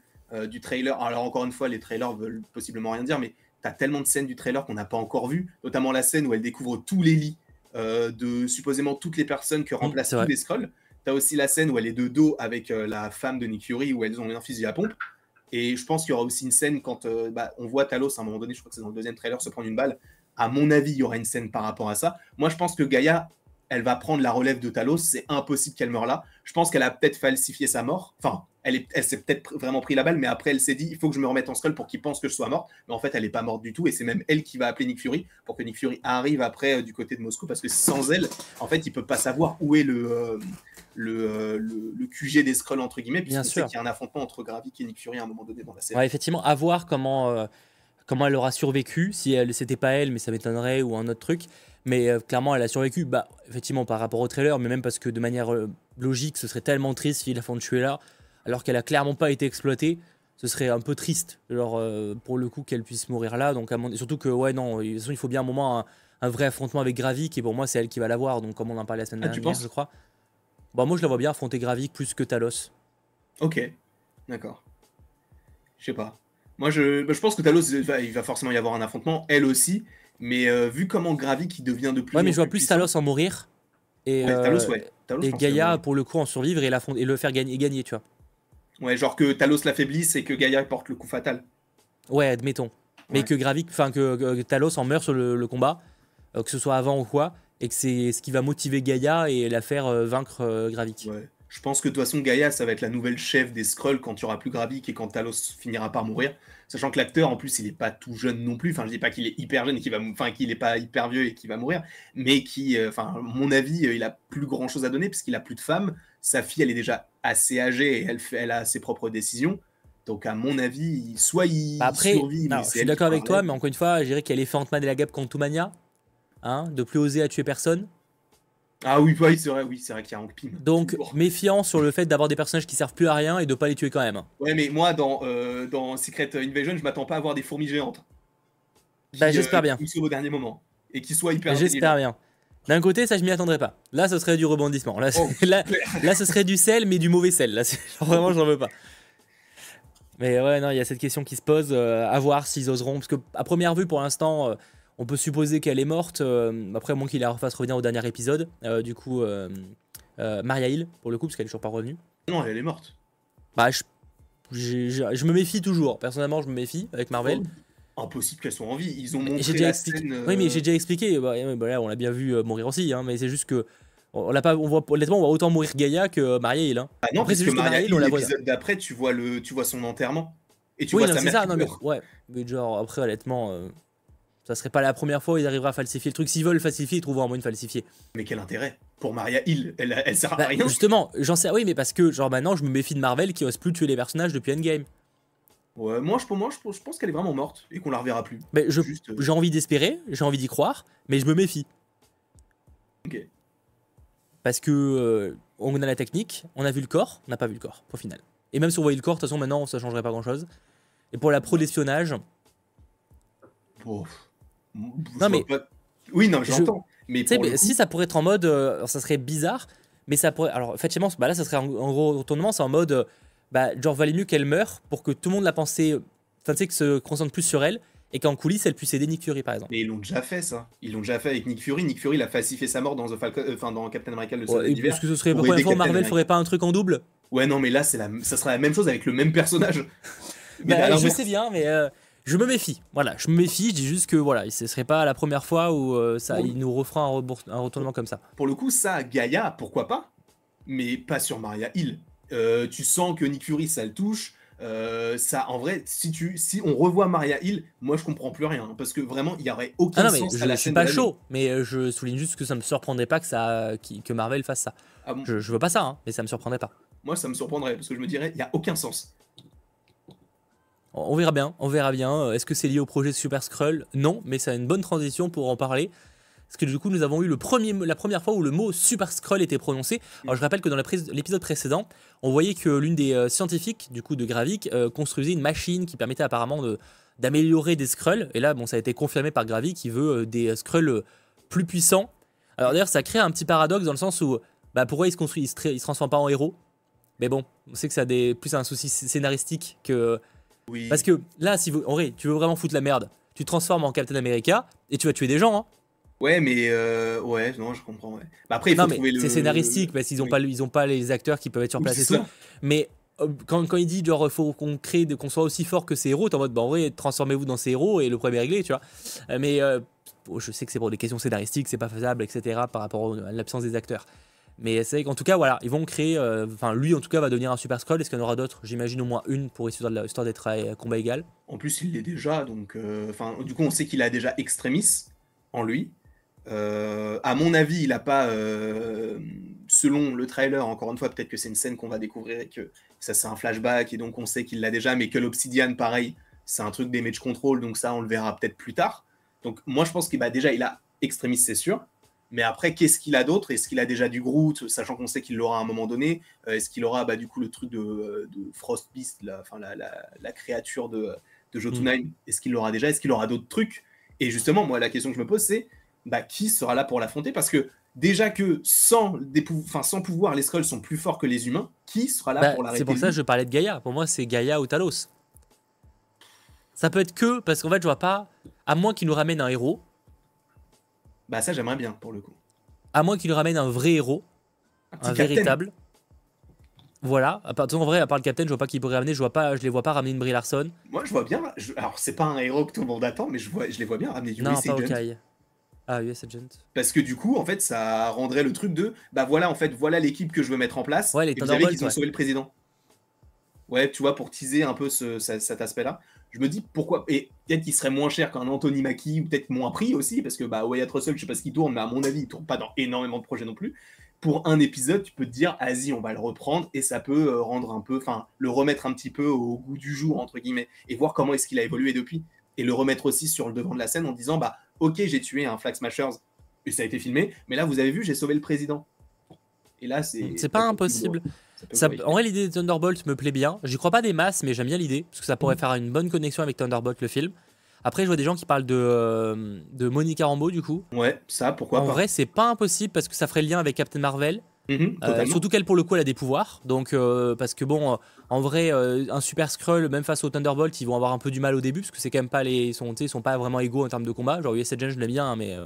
du trailer. Alors encore une fois, les trailers veulent possiblement rien dire, mais T'as tellement de scènes du trailer qu'on n'a pas encore vu, notamment la scène où elle découvre tous les lits euh, de supposément toutes les personnes que remplacent tous les scrolls. T'as aussi la scène où elle est de dos avec euh, la femme de Nick Fury où elles ont un fusil à pompe. Et je pense qu'il y aura aussi une scène quand euh, bah, on voit Talos à un moment donné, je crois que c'est dans le deuxième trailer, se prendre une balle. À mon avis, il y aura une scène par rapport à ça. Moi, je pense que Gaïa, elle va prendre la relève de Talos. C'est impossible qu'elle meure là. Je pense qu'elle a peut-être falsifié sa mort. Enfin, elle, s'est peut-être vraiment pris la balle, mais après elle s'est dit il faut que je me remette en scroll pour qu'il pense que je sois morte. Mais en fait, elle n'est pas morte du tout, et c'est même elle qui va appeler Nick Fury pour que Nick Fury arrive après euh, du côté de Moscou, parce que sans elle, en fait, il peut pas savoir où est le, euh, euh, le, le, QG des scrolls entre guillemets, puisqu'il sait qu'il y a un affrontement entre Gravik et Nick Fury à un moment donné dans la série. effectivement, à voir comment. Comment elle aura survécu Si elle, c'était pas elle, mais ça m'étonnerait, ou un autre truc. Mais clairement, elle a survécu. Bah, effectivement, par rapport au trailer, mais même parce que de manière logique, ce serait tellement triste si la font tuer là alors qu'elle a clairement pas été exploitée. Ce serait un peu triste, genre, euh, pour le coup, qu'elle puisse mourir là. Donc, surtout que, ouais, non, il faut bien un moment, un, vrai affrontement avec Gravik, et pour moi, c'est elle qui va l'avoir. Donc, comme on en parlait la semaine ah, dernière, je crois. Bon, moi, je la vois bien affronter Gravik plus que Talos. Ok, d'accord. Je sais pas. Moi, je, bah, je pense que Talos, il va, forcément y avoir un affrontement, elle aussi. Mais euh, vu comment Gravik il devient de plus. Ouais, mais je vois plus Talos en mourir. Et, Talos, euh, et Gaïa, pour le coup, en survivre et, et le faire gagner, gagner, tu vois. Ouais, genre que Talos l'affaiblisse et que Gaïa porte le coup fatal. Ouais, admettons. Mais que Gravik, enfin que, Talos en meurt sur le, combat, euh, que ce soit avant ou quoi, et que c'est ce qui va motiver Gaïa et la faire euh, vaincre euh, Gravik. Ouais. Je pense que de toute façon, Gaïa, ça va être la nouvelle chef des Skrulls quand il n'y aura plus Gravik et quand Talos finira par mourir. Sachant que l'acteur, en plus, il n'est pas tout jeune non plus. Enfin, je dis pas qu'il est hyper jeune et qu'il va, enfin, qu'il n'est pas hyper vieux et qu'il va mourir, mais qui, enfin, mon avis, il a plus grand chose à donner puisqu'il a plus de femmes. Sa fille, elle est déjà assez âgée et elle, fait, elle a ses propres décisions. Donc, à mon avis, soit il bah, Après, survit. je suis d'accord avec toi, mais encore une fois, je dirais qu'elle est fait Ant-Man et la Gap Quantumania. Hein, de plus oser à tuer personne. Ah oui, oui c'est vrai, oui, c'est vrai qu'il y a Hank Pym. Donc, méfiant sur le fait d'avoir des personnages qui servent plus à rien et de pas les tuer quand même. Ouais, mais moi, dans, euh, dans Secret Invasion, je m'attends pas à avoir des fourmis géantes. bah, j'espère euh, bien. Qui au dernier moment. Et qui soient hyper J'espère bien. D'un côté, ça je m'y attendrais pas. Là, ce serait du rebondissement. Là, oh. là, ce serait du sel, mais du mauvais sel. Là, vraiment, j'en veux pas. Mais ouais, non, il y a cette question qui se pose. Euh, à voir s'ils oseront. Parce que à première vue, pour l'instant, euh, on peut supposer qu'elle est morte. Euh, après, moins qu'il la refasse revenir au dernier épisode. du coup, Maria Hill, pour le coup, parce qu'elle est toujours pas revenue. Non, elle est morte. Bah, je, je me méfie toujours. Personnellement, je me méfie avec Marvel. Oh impossible qu'elle soit en vie. Ils ont montré la scène, Oui, mais j'ai déjà expliqué. Bah, bah on l'a bien vu euh, mourir aussi, hein, mais c'est juste que on l'a pas. On voit honnêtement, on voit autant mourir Gaïa que Maria Hill. Hein. Ah non, Après, parce que Maria Hill, l'épisode d'après, tu vois le, tu vois son enterrement et tu oui, vois non, sa mère ça, non, mais, ouais, mais genre après honnêtement. Euh, ça serait pas la première fois où ils arriveraient à falsifier le truc. S'ils veulent falsifier, ils trouveront un moyen de falsifier. Mais quel intérêt Pour Maria Hill, elle, elle sert à bah, rien. Justement, j'en sais. Oui, mais parce que, genre, maintenant, je me méfie de Marvel qui ose plus tuer les personnages depuis Endgame. Ouais, moi, je, pour moi, je, pense qu'elle est vraiment morte et qu'on la reverra plus. Mais je, euh, j'ai envie d'espérer, j'ai envie d'y croire, mais je me méfie. Ok. Parce que euh, on a la technique, on a vu le corps, on n'a pas vu le corps, au final. Et même si on voyait le corps, de toute façon, maintenant, ça changerait pas grand chose. Et pour la pro d'espionnage. non, mais. Oui, non, j'entends. Mais, si ça pourrait être en mode. Euh, ça serait bizarre, mais ça pourrait. Alors, effectivement, bah là, ça serait en, en gros retournement, c'est en mode bah, genre, valait mieux qu'elle meure pour que tout le monde la pensée, enfin, tu sais, que se concentre plus sur elle et qu'en coulisses, elle puisse aider Nick Fury, par exemple. Mais ils l'ont déjà fait, ça. Ils l'ont déjà fait avec Nick Fury. Nick Fury, il a facilité sa mort dans, The Falcon, euh, enfin, dans Captain America le Ouais. Est-ce que ce serait pour aider fois Marvel America. ferait pas un truc en double? Ouais, non, mais là, c'est la... ça sera la même chose avec le même personnage. Mais Bah, Je sais bien, mais euh, je me méfie. Voilà, je me méfie. Je dis juste que voilà, ce serait pas la première fois où euh, ça, il nous refera un, un retournement comme ça. Pour le coup, ça, Gaïa, pourquoi pas? Mais pas sur Maria Hill. Euh, tu sens que Nick Fury, ça le touche. Euh, ça, en vrai, si, tu, si on revoit Maria Hill, moi je comprends plus rien. hein, parce que vraiment, il y aurait aucun Ah non, mais sens je à la suis scène pas chaud, mais euh, je souligne juste que ça me surprendrait pas que, ça, que Marvel fasse ça. Ah bon, Je, je veux pas ça, hein, mais ça me surprendrait pas. Moi, ça me surprendrait parce que je me dirais, il y a aucun sens. On verra bien, on verra bien. Est-ce que c'est lié au projet Super Skrull? Non, mais c'est une bonne transition pour en parler. Parce que du coup, nous avons eu le premier, la première fois où le mot Super Skrull était prononcé. Alors, je rappelle que dans l'épisode précédent, on voyait que l'une des euh, scientifiques, du coup, de Gravik, euh, construisait une machine qui permettait apparemment de- d'améliorer des Skrulls. Et là, bon, ça a été confirmé par Gravik qui veut euh, des Skrulls plus puissants. Alors d'ailleurs, ça crée un petit paradoxe dans le sens où, bah, pourquoi ils se construisent, ils se, tra- ils se transforment pas en héros? Mais bon, on sait que ça a des, plus un souci scénaristique que Oui. parce que là, si vous, en vrai, tu veux vraiment foutre la merde, tu te transformes en Captain America et tu vas tuer des gens. Hein. Ouais, mais euh, ouais, non, je comprends. Ouais. Bah, après, il faut Non, trouver le. c'est scénaristique parce qu'ils n'ont Oui. pas, ils ont pas les acteurs qui peuvent être sur Oui, place tout. ça. Mais euh, quand, quand il dit genre faut qu'on crée, qu'on soit aussi fort que ces héros, t'es en mode bah en vrai transformez-vous dans ces héros et le problème est réglé, tu vois. Euh, mais euh, je sais que c'est pour des questions scénaristiques, c'est pas faisable, etc. Par rapport à l'absence des acteurs. Mais c'est qu'en tout cas voilà, ils vont créer, euh, enfin lui en tout cas va devenir un super scroll. Est-ce qu'il y en aura d'autres? J'imagine au moins une pour histoire, la- histoire d'être à combat égal. En plus, il l'est déjà, donc. euh, Enfin, du coup, on sait qu'il a déjà Extremis en lui. Euh, à mon avis, il a pas. euh, selon le trailer, encore une fois, peut-être que c'est une scène qu'on va découvrir et que ça c'est un flashback et donc on sait qu'il l'a déjà, mais que l'Obsidian, pareil, c'est un truc damage control, donc ça on le verra peut-être plus tard. Donc moi je pense qu'il bah, déjà il a Extremis, c'est sûr. Mais après, qu'est-ce qu'il a d'autre? Est-ce qu'il a déjà du Groot, sachant qu'on sait qu'il l'aura à un moment donné? Euh, Est-ce qu'il aura bah, du coup le truc de, de Frost Beast, la, enfin, la, la, la créature de, de Jotunheim Est-ce qu'il l'aura déjà? Est-ce qu'il aura d'autres trucs? Et justement, moi, la question que je me pose, c'est bah, qui sera là pour l'affronter Parce que déjà que sans, des pou- sans pouvoir, les Skrulls sont plus forts que les humains, qui sera là Bah, pour l'arrêter c'est pour ça que je parlais de Gaïa. Pour moi, c'est Gaïa ou Talos. Ça peut être que parce qu'en fait, je vois pas. À moins qu'il nous ramène un héros, Bah ça, j'aimerais bien, pour le coup. à moins qu'il nous ramène un vrai héros, Un véritable. Voilà. À part, en vrai, à part le Captain, je vois pas qui pourrait ramener. Je vois pas, je les vois pas ramener une Brie Larson. Moi, je vois bien... je- Alors, c'est pas un héros que tout le monde attend, mais je, vois, je les vois bien ramener du non, pas Agent. Ah, US Agent. Parce que du coup, en fait, ça rendrait le truc de bah voilà, en fait, voilà l'équipe que je veux mettre en place. Ouais, les et vous savez qu'ils ont ouais. sauvé le président. Ouais, tu vois, pour teaser un peu ce- ce- cet aspect-là. Je me dis pourquoi. Et peut-être qu'il serait moins cher qu'un Anthony Mackie, ou peut-être moins pris aussi, parce que bah, Wyatt Russell, je sais pas ce qu'il tourne, mais à mon avis, il tourne pas dans énormément de projets non plus. Pour un épisode, tu peux te dire, vas-y, on va le reprendre, et ça peut euh, rendre un peu, enfin, le remettre un petit peu au goût du jour, entre guillemets, et voir comment est-ce qu'il a évolué depuis. Et le remettre aussi sur le devant de la scène en disant, bah, ok, j'ai tué un Flag Smashers, et ça a été filmé, mais là, vous avez vu, j'ai sauvé le président. Et là, c'est. C'est pas impossible. Ça en vrai, l'idée des Thunderbolts me plaît bien. J'y crois pas des masses, mais j'aime bien l'idée parce que ça pourrait faire une bonne connexion avec Thunderbolt le film. Après, je vois des gens qui parlent de, euh, de Monica Rambeau du coup. Ouais, ça, pourquoi en pas. vrai, c'est pas impossible parce que ça ferait le lien avec Captain Marvel. Mhm, Euh, surtout qu'elle, pour le coup, elle a des pouvoirs. Donc, euh, parce que bon, euh, en vrai, un super Skrull, même face au Thunderbolt, ils vont avoir un peu du mal au début parce que c'est quand même pas les. Ils sont, ils sont pas vraiment égaux en termes de combat. Genre, US Agent, je l'aime bien, hein, mais.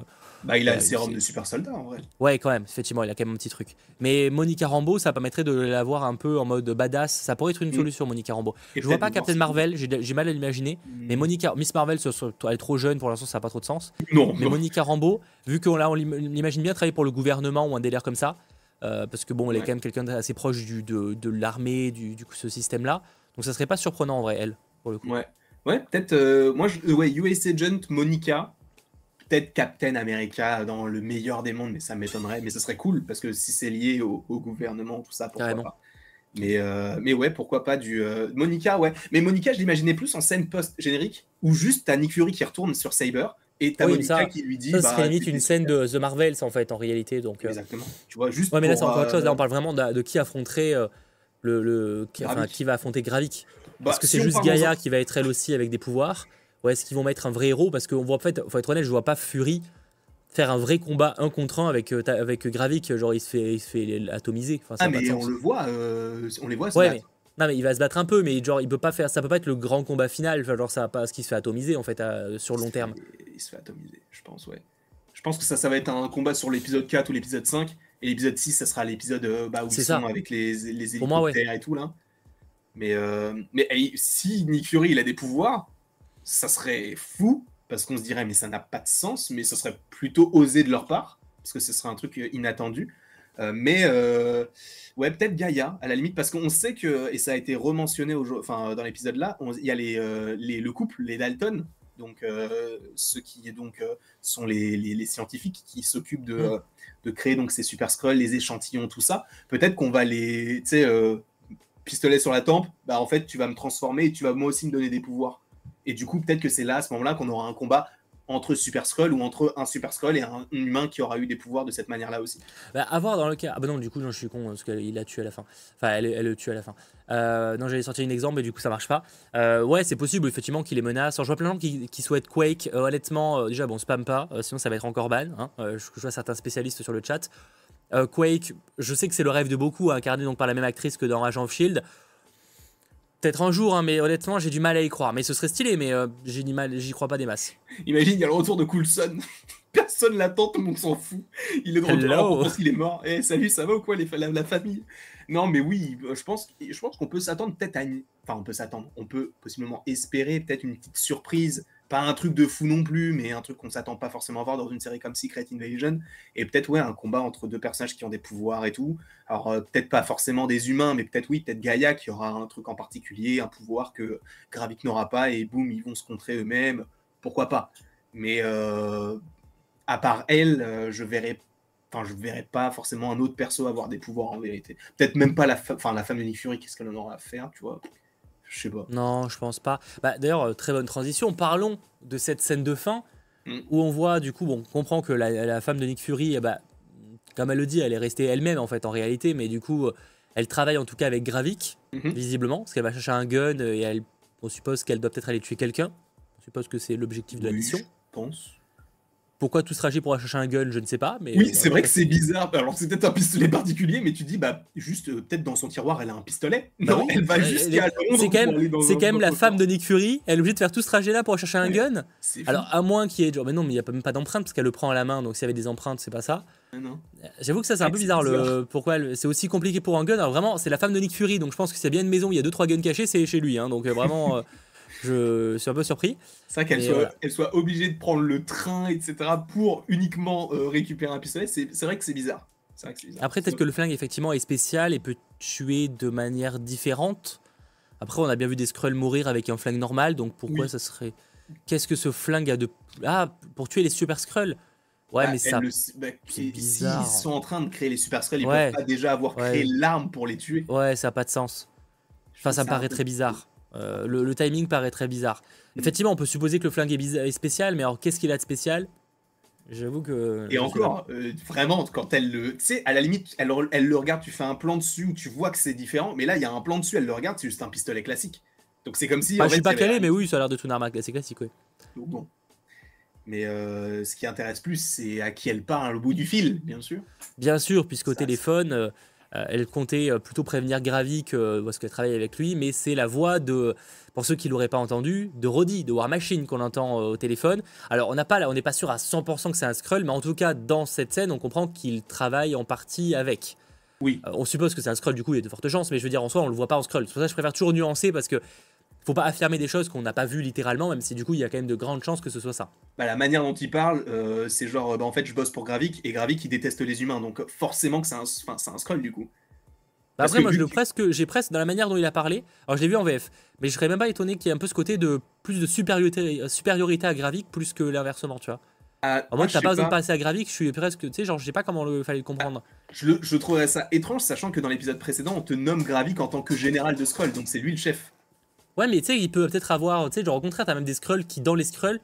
Bah, il a le sérum de super soldat en vrai. Ouais, quand même, effectivement, il a quand même un petit truc. Mais Monica Rambeau, ça permettrait de l'avoir un peu en mode badass. Ça pourrait être une Mm. solution, Monica Rambeau. Et Je vois pas Captain Marvel, j'ai mal à l'imaginer. Mm. Mais Monica, Miss Marvel, elle est trop jeune, pour l'instant, ça n'a pas trop de sens. Non, Mais non. Monica Rambeau, vu qu'on on l'im- l'imagine bien travailler pour le gouvernement ou un délire comme ça, euh, parce que bon, elle est Ouais. quand même quelqu'un d'assez proche du, de, de l'armée, du, du coup, ce système-là. Donc ça serait pas surprenant en vrai, elle, pour le coup. Ouais, ouais peut-être. euh, moi, je, euh, ouais, US Agent, Monica, peut-être Captain America dans le meilleur des mondes, mais ça m'étonnerait. Mais ce serait cool parce que si c'est lié au, au gouvernement, tout ça, pourquoi Carrément. pas. Mais, euh, mais ouais, pourquoi pas du. euh, Monica, ouais. Mais Monica, je l'imaginais plus en scène post-générique où juste t'as Nick Fury qui retourne sur Saber et t'as Oui, Monica ça- qui lui dit. Ça bah, serait limite une scène super. de The Marvels en fait, en réalité. Donc, euh, Exactement. Tu vois, juste. Ouais, mais là, c'est encore autre chose. Là, euh, on parle vraiment de, de qui affronterait euh, le. le qui, enfin, qui va affronter Gravik. bah, Est-ce que si c'est juste Gaïa qui va être elle aussi avec des pouvoirs Ou est-ce qu'ils vont mettre un vrai héros? Parce qu'on voit, en fait, faut être honnête, je vois pas Fury faire un vrai combat un contre un avec, euh, avec Gravik. Genre, il se fait, il se fait atomiser. Enfin, ça Ah, mais on le voit, euh, on les voit Ouais, battre. Non, mais il va se battre un peu, mais genre, il peut pas faire. Ça peut pas être le grand combat final. Enfin, genre, ça va pas. Ce qui se fait atomiser, en fait, à- sur long terme. Il se fait atomiser, je pense, ouais. Je pense que ça, ça va être un combat sur l'épisode 4 ou l'épisode 5. Et l'épisode 6, ça sera l'épisode euh, bah, où ils sont avec les, les hélicoptères moi, ouais. et tout, là. Mais, euh, mais hey, si Nick Fury, il a des pouvoirs, ça serait fou. Parce qu'on se dirait, mais ça n'a pas de sens. Mais ça serait plutôt osé de leur part. Parce que ce serait un truc euh, inattendu. Euh, mais euh, ouais, peut-être Gaïa, à la limite, parce qu'on sait que, et ça a été rementionné enfin, dans l'épisode là, il y a les, euh, les- le couple, les Dalton, donc euh, ceux qui donc, euh, sont les, les- les scientifiques qui s'occupent de, Mm. euh, de créer donc, ces super scrolls, les échantillons, tout ça. Peut-être qu'on va les. Tu sais, pistolet sur la tempe, bah en fait, tu vas me transformer et tu vas moi aussi me donner des pouvoirs. Et du coup, peut-être que c'est là, à ce moment-là, qu'on aura un combat entre Super Skrull ou entre un Super Skrull et un humain qui aura eu des pouvoirs de cette manière-là aussi. Bah, à voir dans le cas. Ah bah non, du coup, non, je suis con, parce qu'il l'a tué à la fin. Enfin, elle, le tue à la fin. Euh, non, j'allais sortir un exemple, mais du coup, ça marche pas. Euh, ouais, c'est possible, effectivement, qu'il les menace. Alors, je vois plein de gens qui, souhaitent Quake. Euh, honnêtement, déjà, bon, spam pas, sinon ça va être encore ban. Hein. Je, je vois certains spécialistes sur le chat. Quake, je sais que c'est le rêve de beaucoup, incarné donc par la même actrice que dans Agent of Shield. Peut-être un jour, hein, mais honnêtement, j'ai du mal à y croire. Mais ce serait stylé, mais euh, j'ai du mal, j'y crois pas des masses. Imagine, il y a le retour de Coulson. Personne l'attend, tout le monde s'en fout. Il est de retour, alors, on pense qu'il est mort. Eh, salut, ça va ou quoi, les, la, la famille? Non, mais oui, euh, je pense, je pense qu'on peut s'attendre peut-être à une... Enfin, on peut s'attendre. On peut possiblement espérer peut-être une petite surprise. Pas un truc de fou non plus, mais un truc qu'on s'attend pas forcément à voir dans une série comme Secret Invasion. Et peut-être, ouais, un combat entre deux personnages qui ont des pouvoirs et tout. Alors, euh, peut-être pas forcément des humains, mais peut-être, oui, peut-être Gaïa qui aura un truc en particulier, un pouvoir que Gravik n'aura pas, et boum, ils vont se contrer eux-mêmes. Pourquoi pas? Mais euh, à part elle, euh, je verrais, enfin, je verrais pas forcément un autre perso avoir des pouvoirs en vérité. Peut-être même pas la, fa- enfin, la femme de Nick Fury, qu'est-ce qu'elle en aura à faire, tu vois? Je sais pas. Non, je pense pas. Bah, D'ailleurs, euh, très bonne transition. Parlons de cette scène de fin Mm. où on voit, du coup, bon, on comprend que la, la femme de Nick Fury, eh bah, comme elle le dit, elle est restée elle-même en fait en réalité, mais du coup, euh, elle travaille en tout cas avec Gravik, Mhm. visiblement, parce qu'elle va chercher un gun euh, et elle, on suppose qu'elle doit peut-être aller tuer quelqu'un. On suppose que c'est l'objectif de la Oui, mission. je pense. Pourquoi tout ce trajet pour chercher un gun, je ne sais pas. Mais Oui, euh, c'est vrai que c'est bizarre. Alors, c'est peut-être un pistolet particulier, mais tu dis, bah, juste, euh, peut-être dans son tiroir, elle a un pistolet. Bah non, oui. elle va jusqu'à Londres C'est quand pour même, c'est quand même la femme de Nick Fury. Elle est obligée de faire tout ce trajet-là pour aller chercher un Ouais. gun. C'est. Alors, à moins qu'il y ait. genre, Mais non, mais il n'y a pas- même pas d'empreinte parce qu'elle le prend à la main. Donc, s'il y avait des empreintes, c'est pas ça. Non. J'avoue que ça c'est un peu c'est bizarre, le pourquoi c'est aussi compliqué pour un gun. Alors vraiment, c'est la femme de Nick Fury, donc je pense que y a bien une maison où il y a deux trois guns cachés, c'est chez lui. hein. donc euh, vraiment, euh, je suis un peu surpris. C'est vrai qu'elle soit, voilà. elle soit obligée de prendre le train, etc., pour uniquement euh, récupérer un pistolet. C'est vrai que c'est bizarre. C'est vrai que c'est bizarre. Après, peut-être que le flingue effectivement est spécial et peut tuer de manière différente. Après, on a bien vu des Skrulls mourir avec un flingue normal, donc pourquoi Oui. ça serait Qu'est-ce que ce flingue a de ah pour tuer les Super Skrulls Ouais, Bah, mais ça. le- bah, bizarre. S'ils sont en train de créer les Super Skrulls, ils Ouais. peuvent pas déjà avoir Ouais. créé l'arme pour les tuer. Ouais, ça a pas de sens. Enfin, ça me paraît très bizarre. Euh, le, le timing paraît très bizarre. Effectivement, on peut supposer que le flingue est, bizarre- est spécial, mais alors qu'est-ce qu'il a de spécial? J'avoue que. Et encore, euh, vraiment, quand elle le. Tu sais, à la limite, elle, elle le regarde, tu fais un plan dessus où tu vois que c'est différent, mais là, il y a un plan dessus, elle le regarde, c'est juste un pistolet classique. Donc c'est comme si. pas. en je suis pas calé, mais oui, ça a l'air d'être une arme assez classique. Ouais. Donc bon. Mais euh, ce qui intéresse plus, c'est à qui elle parle au bout du fil, bien sûr. Bien sûr, puisqu'au Ça, téléphone, elle comptait euh, plutôt prévenir Gravik euh, parce qu'elle travaille avec lui, mais c'est la voix de, pour ceux qui l'auraient pas entendu, de Roddy, de War Machine qu'on entend euh, au téléphone. Alors on n'a pas, on n'est pas sûr à 100% que c'est un Skrull, mais en tout cas dans cette scène, on comprend qu'il travaille en partie avec. Oui. Euh, on suppose que c'est un Skrull, du coup il y a de fortes chances, mais je veux dire en soi on le voit pas en Skrull. C'est pour ça que je préfère toujours nuancer parce que faut pas affirmer des choses qu'on n'a pas vues littéralement, même si du coup il y a quand même de grandes chances que ce soit ça. Bah, la manière dont il parle, euh, c'est genre, euh, bah, en fait, je bosse pour Gravik, et Gravik, il déteste les humains, donc euh, forcément que c'est un, un scroll, du coup. Bah après, moi, je le que- presque, j'ai presque dans la manière dont il a parlé. Alors, je l'ai vu en VF, mais je serais même pas étonné qu'il y ait un peu ce côté de plus de supériorité, euh, supériorité à Gravik plus que l'inversement, tu vois. Ah, Alors, moi, t'as pas besoin pas. de passer à Gravik, je suis presque, tu sais, genre, je sais pas comment le fallait le comprendre. Je, le- je trouverais ça étrange, sachant que dans l'épisode précédent, on te nomme Gravik en tant que général de scroll, donc c'est lui le chef. Ouais, mais tu sais, il peut peut-être avoir, tu sais, genre, au contraire, t'as même des scrolls qui, dans les scrolls,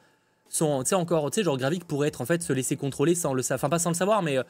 sont, tu sais, encore, tu sais, genre, Gravik pourrait être en fait se laisser contrôler sans le savoir, enfin, pas sans le savoir, mais, euh, tu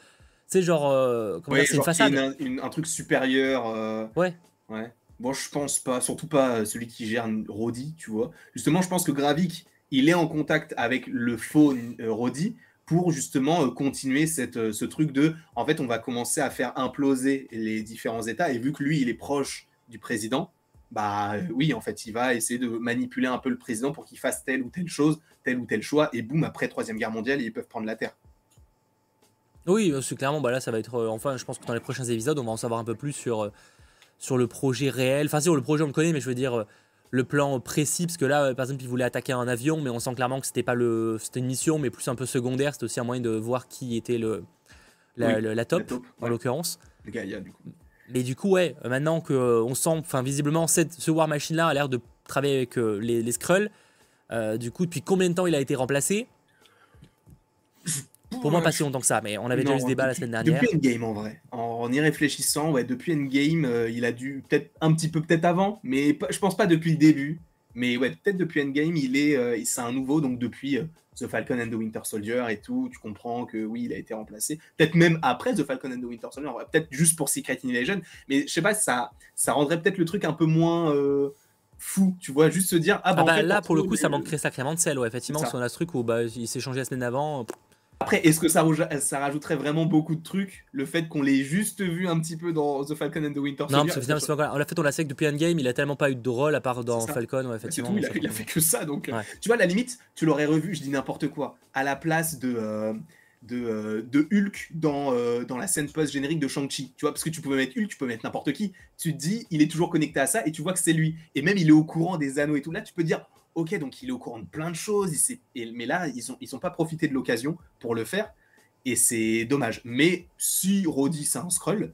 sais, genre, euh, comment Ouais, dire, c'est une façade. une- une- un truc supérieur. euh, Ouais. Ouais. Bon, je pense pas, surtout pas euh, celui qui gère Roddy, tu vois. Justement, je pense que Gravik, il est en contact avec le faux euh, Roddy pour justement euh, continuer cette, euh, ce truc de, en fait, on va commencer à faire imploser les différents États, et vu que lui, il est proche du président, bah oui, en fait, il va essayer de manipuler un peu le président pour qu'il fasse telle ou telle chose, tel ou tel choix, et boum, après Troisième Guerre mondiale, ils peuvent prendre la Terre. Oui, c'est clairement, bah là, ça va être. enfin, je pense que dans les prochains épisodes, on va en savoir un peu plus sur, sur le projet réel. Enfin, sur le projet, on le connaît, mais je veux dire le plan précis, parce que là, par exemple, il voulait attaquer un avion, mais on sent clairement que c'était pas le, c'était une mission, mais plus un peu secondaire. C'était aussi un moyen de voir qui était le, la, top, en l'occurrence. Gaïa, du coup. Mais du coup, ouais, maintenant qu'on euh, sent, enfin, visiblement, cette, ce War Machine-là a l'air de travailler avec euh, les, les Skrulls. Euh, du coup, depuis combien de temps il a été remplacé? Pour moi, pas si longtemps que ça, mais on avait déjà eu ce débat la semaine dernière. Depuis Endgame, en vrai. En, y réfléchissant, ouais, depuis Endgame, euh, il a dû, peut-être un petit peu peut-être avant, mais je pense pas depuis le début. Mais ouais, peut-être depuis Endgame, il est, euh, c'est un nouveau, donc depuis euh, The Falcon and the Winter Soldier et tout, tu comprends que oui, il a été remplacé. Peut-être même après The Falcon and the Winter Soldier, peut-être juste pour Secret Invasion, mais je sais pas, ça, ça rendrait peut-être le truc un peu moins fou, tu vois, juste se dire ah bah, ah bah là pour le coup ça manquerait sacrément de sel, ouais, effectivement, si on a ce truc où bah, il s'est changé la semaine avant. Après, est-ce que ça, ça rajouterait vraiment beaucoup de trucs Le fait qu'on l'ait juste vu un petit peu dans The Falcon and the Winter Soldier? Non, parce que finalement, c'est pas En fait, on l'a sait que depuis Endgame, il a tellement pas eu de rôle à part dans Falcon. Ouais, effectivement, il, a, il, a, fait que ça. Donc, euh, tu vois, à la limite, tu l'aurais revu, je dis n'importe quoi, à la place de. Euh, de, euh, de, Hulk dans, dans la scène post-générique de Shang-Chi. Tu vois, parce que tu pouvais mettre Hulk, tu peux mettre n'importe qui. Tu te dis, il est toujours connecté à ça et tu vois que c'est lui. Et même, il est au courant des anneaux et tout. Là, tu peux dire, ok, donc il est au courant de plein de choses. Mais là, ils n'ont ont pas profité de l'occasion pour le faire et c'est dommage. Mais si Roddy c'est un scroll,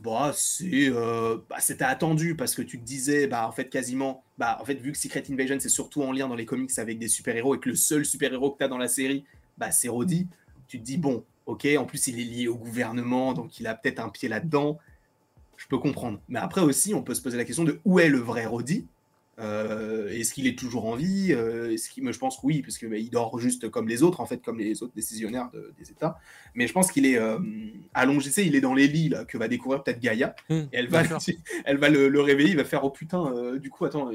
bah c'est euh, bah, c'était attendu parce que tu te disais bah en fait quasiment bah en fait vu que Secret Invasion c'est surtout en lien dans les comics avec des super-héros et que le seul super-héros que tu as dans la série bah c'est Roddy, tu te dis bon, OK, en plus il est lié au gouvernement donc il a peut-être un pied là-dedans. Je peux comprendre. Mais après aussi, on peut se poser la question de où est le vrai Roddy euh, est-ce qu'il est toujours en vie euh, est-ce qu'il, Je pense que oui, parce qu'il bah, dort juste comme les autres, en fait, comme les autres décisionnaires des États. Mais je pense qu'il est euh, allongé, il est dans les lits là, que va découvrir peut-être Gaïa. Mmh, et elle va, elle va le, réveiller, il va faire Oh putain, du coup, attends,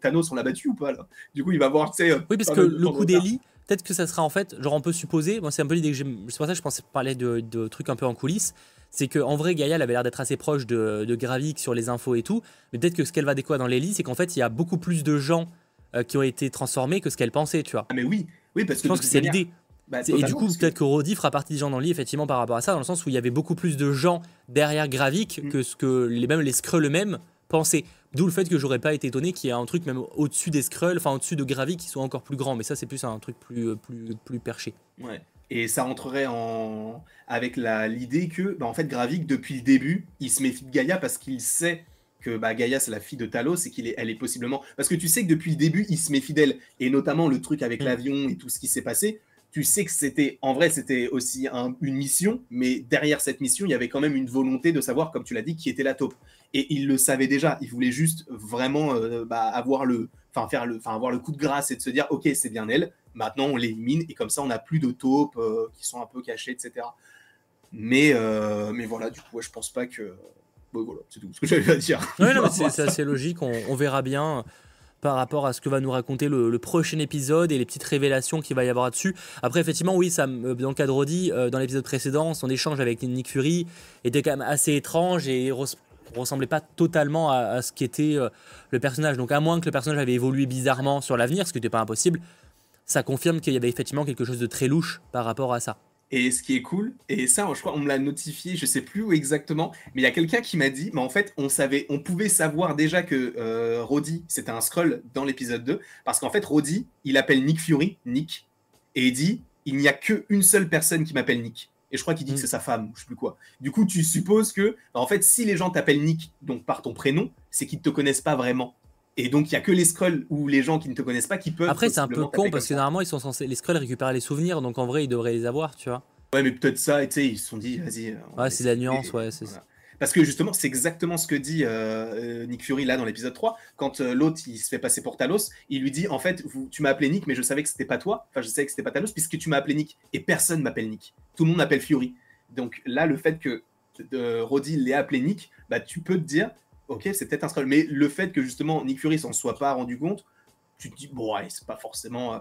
Thanos, on l'a battu ou pas là? Du coup, il va voir, tu sais. Oui, parce que le coup des lits, peut-être que ça sera en fait, genre on peut supposer, moi c'est un peu l'idée que j'ai, c'est pour ça que je pensais parler de, de trucs un peu en coulisses, c'est qu'en vrai, Gaïa, elle avait l'air d'être assez proche de, de, Gravik sur les infos et tout. Mais peut-être que ce qu'elle va découvrir dans les lits, c'est qu'en fait, il y a beaucoup plus de gens euh, qui ont été transformés que ce qu'elle pensait, tu vois. Ah, mais oui, oui, parce que. Je pense que c'est l'idée. Bah, et du coup, peut-être que... Rodi fera partie des gens dans le lit, effectivement, par rapport à ça, dans le sens où il y avait beaucoup plus de gens derrière Gravik mm. que ce que les, même les Skrulls eux-mêmes pensaient. D'où le fait que j'aurais pas été étonné qu'il y ait un truc même au-dessus des Skrulls, enfin au-dessus de Gravik qui soit encore plus grand. Mais ça, c'est plus un truc plus, euh, plus, plus perché. Ouais. Et ça rentrerait en... avec l'idée que, bah, en fait, Gravik, depuis le début, il se méfie de Gaïa parce qu'il sait que bah, Gaïa, c'est la fille de Talos et qu'elle est, elle est possiblement. Parce que tu sais que depuis le début, il se méfie d'elle. Et notamment le truc avec mm. l'avion et tout ce qui s'est passé. Tu sais que c'était, en vrai, c'était aussi une mission, mais derrière cette mission, il y avait quand même une volonté de savoir, comme tu l'as dit, qui était la taupe. Et il le savait déjà. Il voulait juste vraiment euh, bah, avoir le, enfin faire le, enfin avoir le coup de grâce et de se dire, ok, c'est bien elle. Maintenant, on l'élimine et comme ça, on n'a plus de taupes euh, qui sont un peu cachées, etc. Mais, euh, mais voilà, du coup, je pense pas que. voilà, c'est tout ce que j'avais à dire. c'est assez logique. On, verra bien par rapport à ce que va nous raconter le, prochain épisode et les petites révélations qu'il va y avoir dessus. Après, effectivement, oui, dans le cas de Roddy, euh, dans l'épisode précédent, son échange avec Nick Fury était quand même assez étrange et ressemblait pas totalement à ce qu'était le personnage. Donc, à moins que le personnage avait évolué bizarrement sur l'avenir, ce qui n'était pas impossible, ça confirme qu'il y avait effectivement quelque chose de très louche par rapport à ça. Et ce qui est cool, et ça, je crois, on me l'a notifié, je sais plus où exactement, mais il y a quelqu'un qui m'a dit, mais en fait, on savait, on pouvait savoir déjà que euh, Roddy, c'était un scroll dans l'épisode 2, parce qu'en fait, Roddy, il appelle Nick Fury, Nick, et il dit, il n'y a qu'une seule personne qui m'appelle Nick. Et je crois qu'il dit que mm. c'est sa femme, je sais plus quoi. Du coup, tu supposes que, bah, en fait, si les gens t'appellent Nick, donc par ton prénom, c'est qu'ils ne te connaissent pas vraiment. Et donc, il y a que les scrolls ou les gens qui ne te connaissent pas qui peuvent. Après, c'est un peu con parce que normalement, ils sont censés. Les scrolls récupèrent les souvenirs, donc en vrai, ils devraient les avoir, tu vois. Ouais, mais peut-être ça, tu sais, ils se sont dit, vas-y. Ouais, c'est la nuance, ouais, c'est ça. Parce que justement, c'est exactement ce que dit euh, euh, Nick Fury là dans l'épisode 3. Quand euh, l'autre il se fait passer pour Talos, il lui dit En fait, vous, tu m'as appelé Nick, mais je savais que c'était pas toi. Enfin, je savais que c'était pas Talos, puisque tu m'as appelé Nick. Et personne m'appelle Nick. Tout le monde m'appelle Fury. Donc là, le fait que Roddy l'ait appelé Nick, bah, tu peux te dire ok, c'est peut-être un scroll. Mais le fait que justement Nick Fury s'en soit pas rendu compte, tu te dis, bon, ouais, c'est pas forcément. Euh,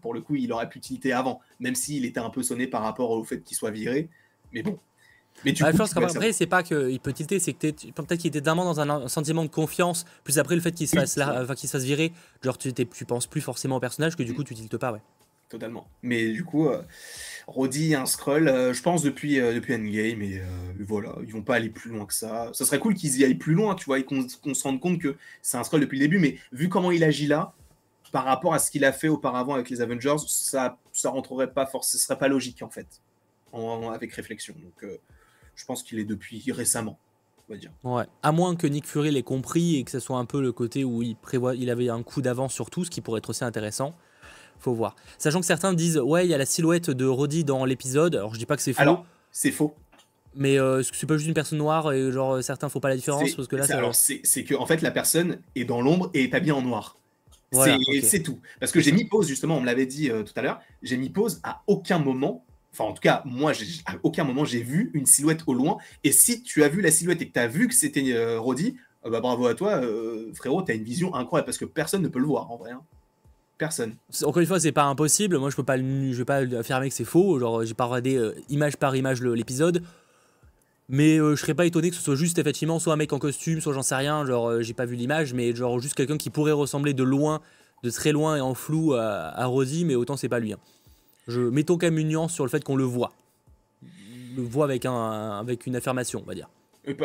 pour le coup, il aurait pu utilité avant, même s'il était un peu sonné par rapport au fait qu'il soit viré. Mais bon, Mais tu bah, je pense qu'après, c'est pas qu'il peut tilter, c'est que peut-être qu'il était tellement dans un, sentiment de confiance, plus après le fait qu'il se, fasse qu'il se fasse virer, genre tu, tu penses plus forcément au personnage, que du mm. coup tu tiltes pas, ouais. Totalement. Mais du coup, euh, Roddy un scroll, euh, je pense, depuis, euh, depuis Endgame, et voilà, ils vont pas aller plus loin que ça. Ça serait cool qu'ils y aillent plus loin, tu vois, et qu'on se rende compte que c'est un scroll depuis le début, mais vu comment il agit là, par rapport à ce qu'il a fait auparavant avec les Avengers, ça, ça rentrerait pas forcément, ce serait pas logique en fait, avec réflexion. Donc, je pense qu'il est depuis récemment. On va dire. Ouais. À moins que Nick Fury l'ait compris et que ce soit un peu le côté où il prévoit, il avait un coup d'avance sur tout, ce qui pourrait être aussi intéressant faut voir. Sachant que certains disent, ouais, il y a la silhouette de Roddy dans l'épisode. Alors je dis pas que c'est faux. Alors, c'est faux. Mais euh, c'est pas juste une personne noire et genre certains font pas la différence? Parce que là, alors c'est que en fait la personne est dans l'ombre et est habillée en noir. c'est tout. Parce que j'ai mis pause justement, on me l'avait dit euh, tout à l'heure, j'ai mis pause à aucun moment. Enfin, en tout cas, moi, à aucun moment j'ai vu une silhouette au loin. Et si tu as vu la silhouette et que tu as vu que c'était euh, Roddy, bah bravo à toi, frérot, tu as une vision incroyable parce que personne ne peut le voir en vrai. Hein. Personne. Encore une fois, c'est pas impossible. Moi, je peux pas, je vais pas affirmer que c'est faux. Genre, j'ai pas regardé euh, image par image l'épisode. Mais euh, je serais pas étonné que ce soit juste effectivement soit un mec en costume, soit j'en sais rien. Genre, euh, j'ai pas vu l'image, mais genre juste quelqu'un qui pourrait ressembler de loin, de très loin et en flou à, à mais autant c'est pas lui. Hein. Je mettons quand même une nuance sur le fait qu'on le voit. le voit avec, un, avec une affirmation, on va dire.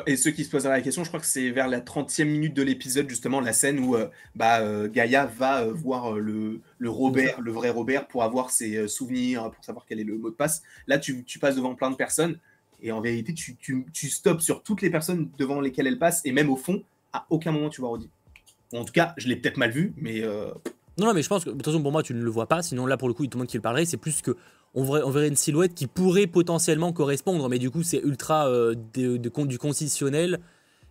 Et ceux qui se poseraient la question, je crois que c'est vers la 30e minute de l'épisode, justement, la scène où euh, bah, euh, Gaïa va euh, voir le, Robert, le vrai Robert, pour avoir ses souvenirs, pour savoir quel est le mot de passe. Là, tu, passes devant plein de personnes, et en vérité, tu, tu, stops sur toutes les personnes devant lesquelles elle passe, et même au fond, à aucun moment tu vois Roddy. en tout cas, je l'ai peut-être mal vu, mais. Non, non, mais je pense que, de toute façon, pour moi, tu ne le vois pas. Sinon, là, pour le coup, il tout le monde qui le parlerait. C'est plus que on verrait, une silhouette qui pourrait potentiellement correspondre, mais du coup, c'est ultra euh, de, du conditionnel.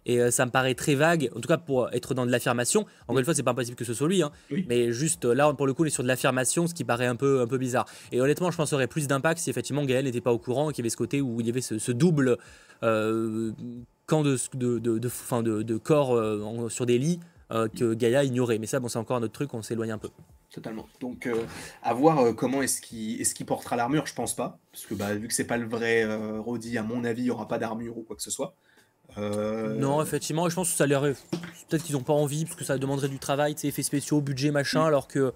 Et euh, ça me paraît très vague, en tout cas pour être dans de l'affirmation. Encore une fois, c'est pas impossible que ce soit lui, hein, mais juste là, pour le coup, on est sur de l'affirmation, ce qui paraît un peu, un peu bizarre. Et honnêtement, je pense qu'il aurait plus d'impact si effectivement Gaël n'était pas au courant, qu'il y avait ce côté où il y avait ce, double euh, camp de, de, de, de, corps sur des lits que Gaïa ignorait. Mais ça, bon, c'est encore un autre truc, on s'éloigne un peu totalement. Donc, euh, à voir euh, comment est-ce qu'il est portera l'armure, je pense pas. Parce que bah, vu que c'est pas le vrai euh, Roddy, à mon avis, il y aura pas d'armure ou quoi que ce soit. Non, effectivement, je pense que ça leur Peut-être qu'ils ont pas envie, parce que ça demanderait du travail, effets spéciaux, budget, machin, alors que,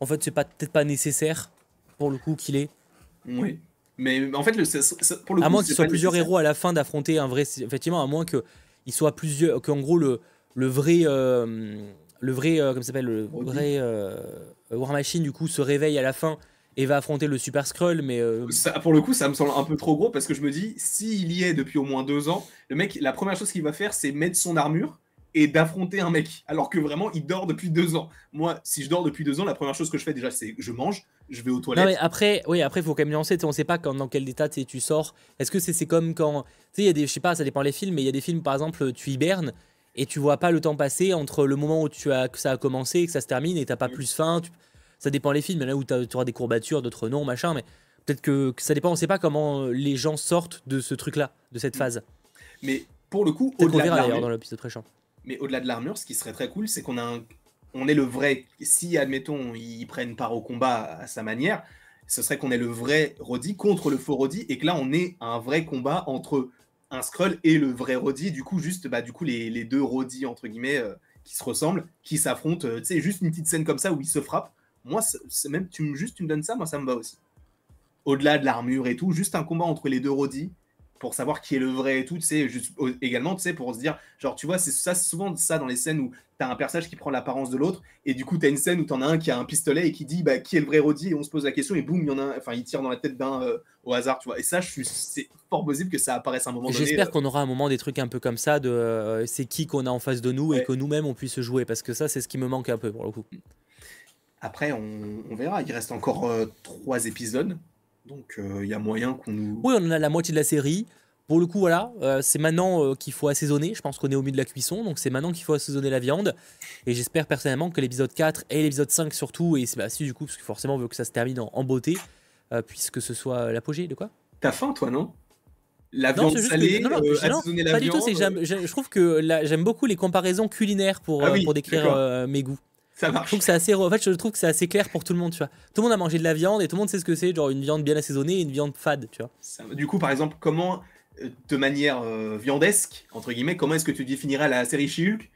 en fait, c'est pas peut-être pas nécessaire, pour le coup, qu'il est. Oui. Mais en fait, le, pour le à moins qu'il soit plusieurs héros à la fin d'affronter un vrai. Effectivement, à moins qu'il soit plusieurs. Qu'en gros, le, le vrai le vrai, euh, comme s'appelle, le vrai euh, War Machine, du coup, se réveille à la fin et va affronter le Super Skrull, mais... Euh, ça, pour le coup, ça me semble un peu trop gros, parce que je me dis, s'il y est depuis au moins deux ans, le mec, la première chose qu'il va faire, c'est mettre son armure et d'affronter un mec, alors que vraiment, il dort depuis deux ans. Moi, si je dors depuis deux ans, la première chose que je fais déjà, c'est je mange, je vais aux toilettes. Non, mais après, oui, après, il faut quand même nuancer, on sait pas quand, dans quel état tu sors. Est-ce que c'est comme quand... Tu sais, il y a des, je sais pas, ça dépend des films, mais il y a des films, par exemple, tu hibernes, et tu vois pas le temps passer entre le moment où tu as, que ça a commencé et que ça se termine et t'as pas plus faim. Ça dépend les films, en a où tu auras des courbatures, d'autres non, machin, mais peut-être que, ça dépend, on sait pas comment euh, les gens sortent de ce truc-là, de cette phase. Mais pour le coup, au-delà de l'armure, dans l'épisode précédent. Mais au-delà de l'armure, ce qui serait très cool, c'est qu'on a on est le vrai. Si, admettons, ils prennent part au combat à sa manière, ce serait qu'on est le vrai Roddy contre le faux Roddy et que là, on est un vrai combat entre un scroll et le vrai Roddy. Du coup, juste bah, du coup, les, deux Roddy, entre guillemets, euh, qui se ressemblent, qui s'affrontent. Euh, tu sais, juste une petite scène comme ça où ils se frappent. Moi, c'est même tu juste tu me donnes ça, moi ça me va aussi. Au-delà de l'armure et tout, juste un combat entre les deux Roddy pour savoir qui est le vrai et tout, tu sais, juste, également, tu sais, pour se dire, genre, tu vois, c'est ça, souvent ça dans les scènes où tu as un personnage qui prend l'apparence de l'autre, et du coup, tu as une scène où tu en as un qui a un pistolet et qui dit, bah, qui est le vrai Roddy, et on se pose la question, et boum, il y en a un, enfin, il tire dans la tête d'un euh, au hasard, tu vois. Et ça, je suis, c'est fort possible que ça apparaisse à un moment donné. J'espère euh. qu'on aura un moment des trucs un peu comme ça, de euh, c'est qui qu'on a en face de nous, et que nous-mêmes, on puisse jouer, parce que ça, c'est ce qui me manque un peu, pour le coup. Après, on, verra, il reste encore trois épisodes. Donc il y a moyen qu'on nous. Oui, on a la moitié de la série. Pour le coup, voilà, euh, c'est maintenant euh, qu'il faut assaisonner. Je pense qu'on est au milieu de la cuisson, donc c'est maintenant qu'il faut assaisonner la viande. Et j'espère personnellement que l'épisode 4 et l'épisode 5 surtout, et c'est bah, si du coup, parce que forcément on veut que ça se termine en, beauté, euh, puisque ce soit l'apogée de quoi? T'as faim toi, non? La viande salée, non, non, assaisonner la pas viande. Du tout, je trouve que j'aime beaucoup les comparaisons culinaires pour, ah pour décrire mes goûts. Ça marche. Je trouve que c'est assez, en fait, je trouve que c'est assez clair pour tout le monde, tu vois. Tout le monde a mangé de la viande et tout le monde sait ce que c'est, genre une viande bien assaisonnée et une viande fade, tu vois. du coup, par exemple, comment de manière viandesque, entre guillemets, comment est-ce que tu définirais la série She-Hulk?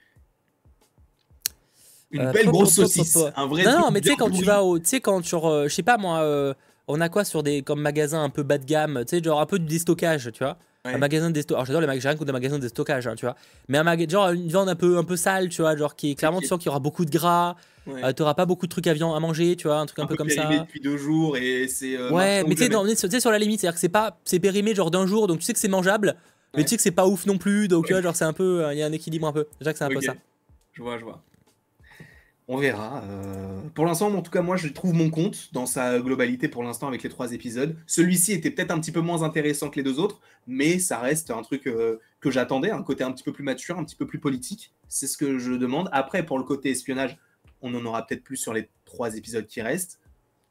Une belle grosse saucisse, un vrai Non, non mais tu sais, quand tu vas au. Tu sais, quand sur. je sais pas moi, on a quoi sur des comme magasins un peu bas de gamme, tu sais, genre un peu du déstockage, tu vois un magasin de stockage. j'adore les magasins contre des magasins de stockage, hein, tu vois. Mais un magasin, genre une viande un peu, un peu sale, tu vois, genre qui est clairement, tu sens qu'il y aura beaucoup de gras. Euh, tu auras pas beaucoup de trucs à, viande, à manger, tu vois, un truc un, peu, comme ça. depuis deux jours et c'est. Euh, ouais, mais tu sais, sur la limite, c'est-à-dire que c'est pas, c'est périmé genre d'un jour, donc tu sais que c'est mangeable, mais tu sais que c'est pas ouf non plus, donc tu vois, genre c'est un peu, euh, il y a un équilibre un peu. Déjà que c'est un peu ça. Je vois, je vois. On verra. Euh, pour l'instant, en tout cas, moi, je trouve mon compte dans sa globalité pour l'instant avec les trois épisodes. Celui-ci était peut-être un petit peu moins intéressant que les deux autres, mais ça reste un truc euh, que j'attendais, un côté un petit peu plus mature, un petit peu plus politique. C'est ce que je demande. Après, pour le côté espionnage, on en aura peut-être plus sur les trois épisodes qui restent.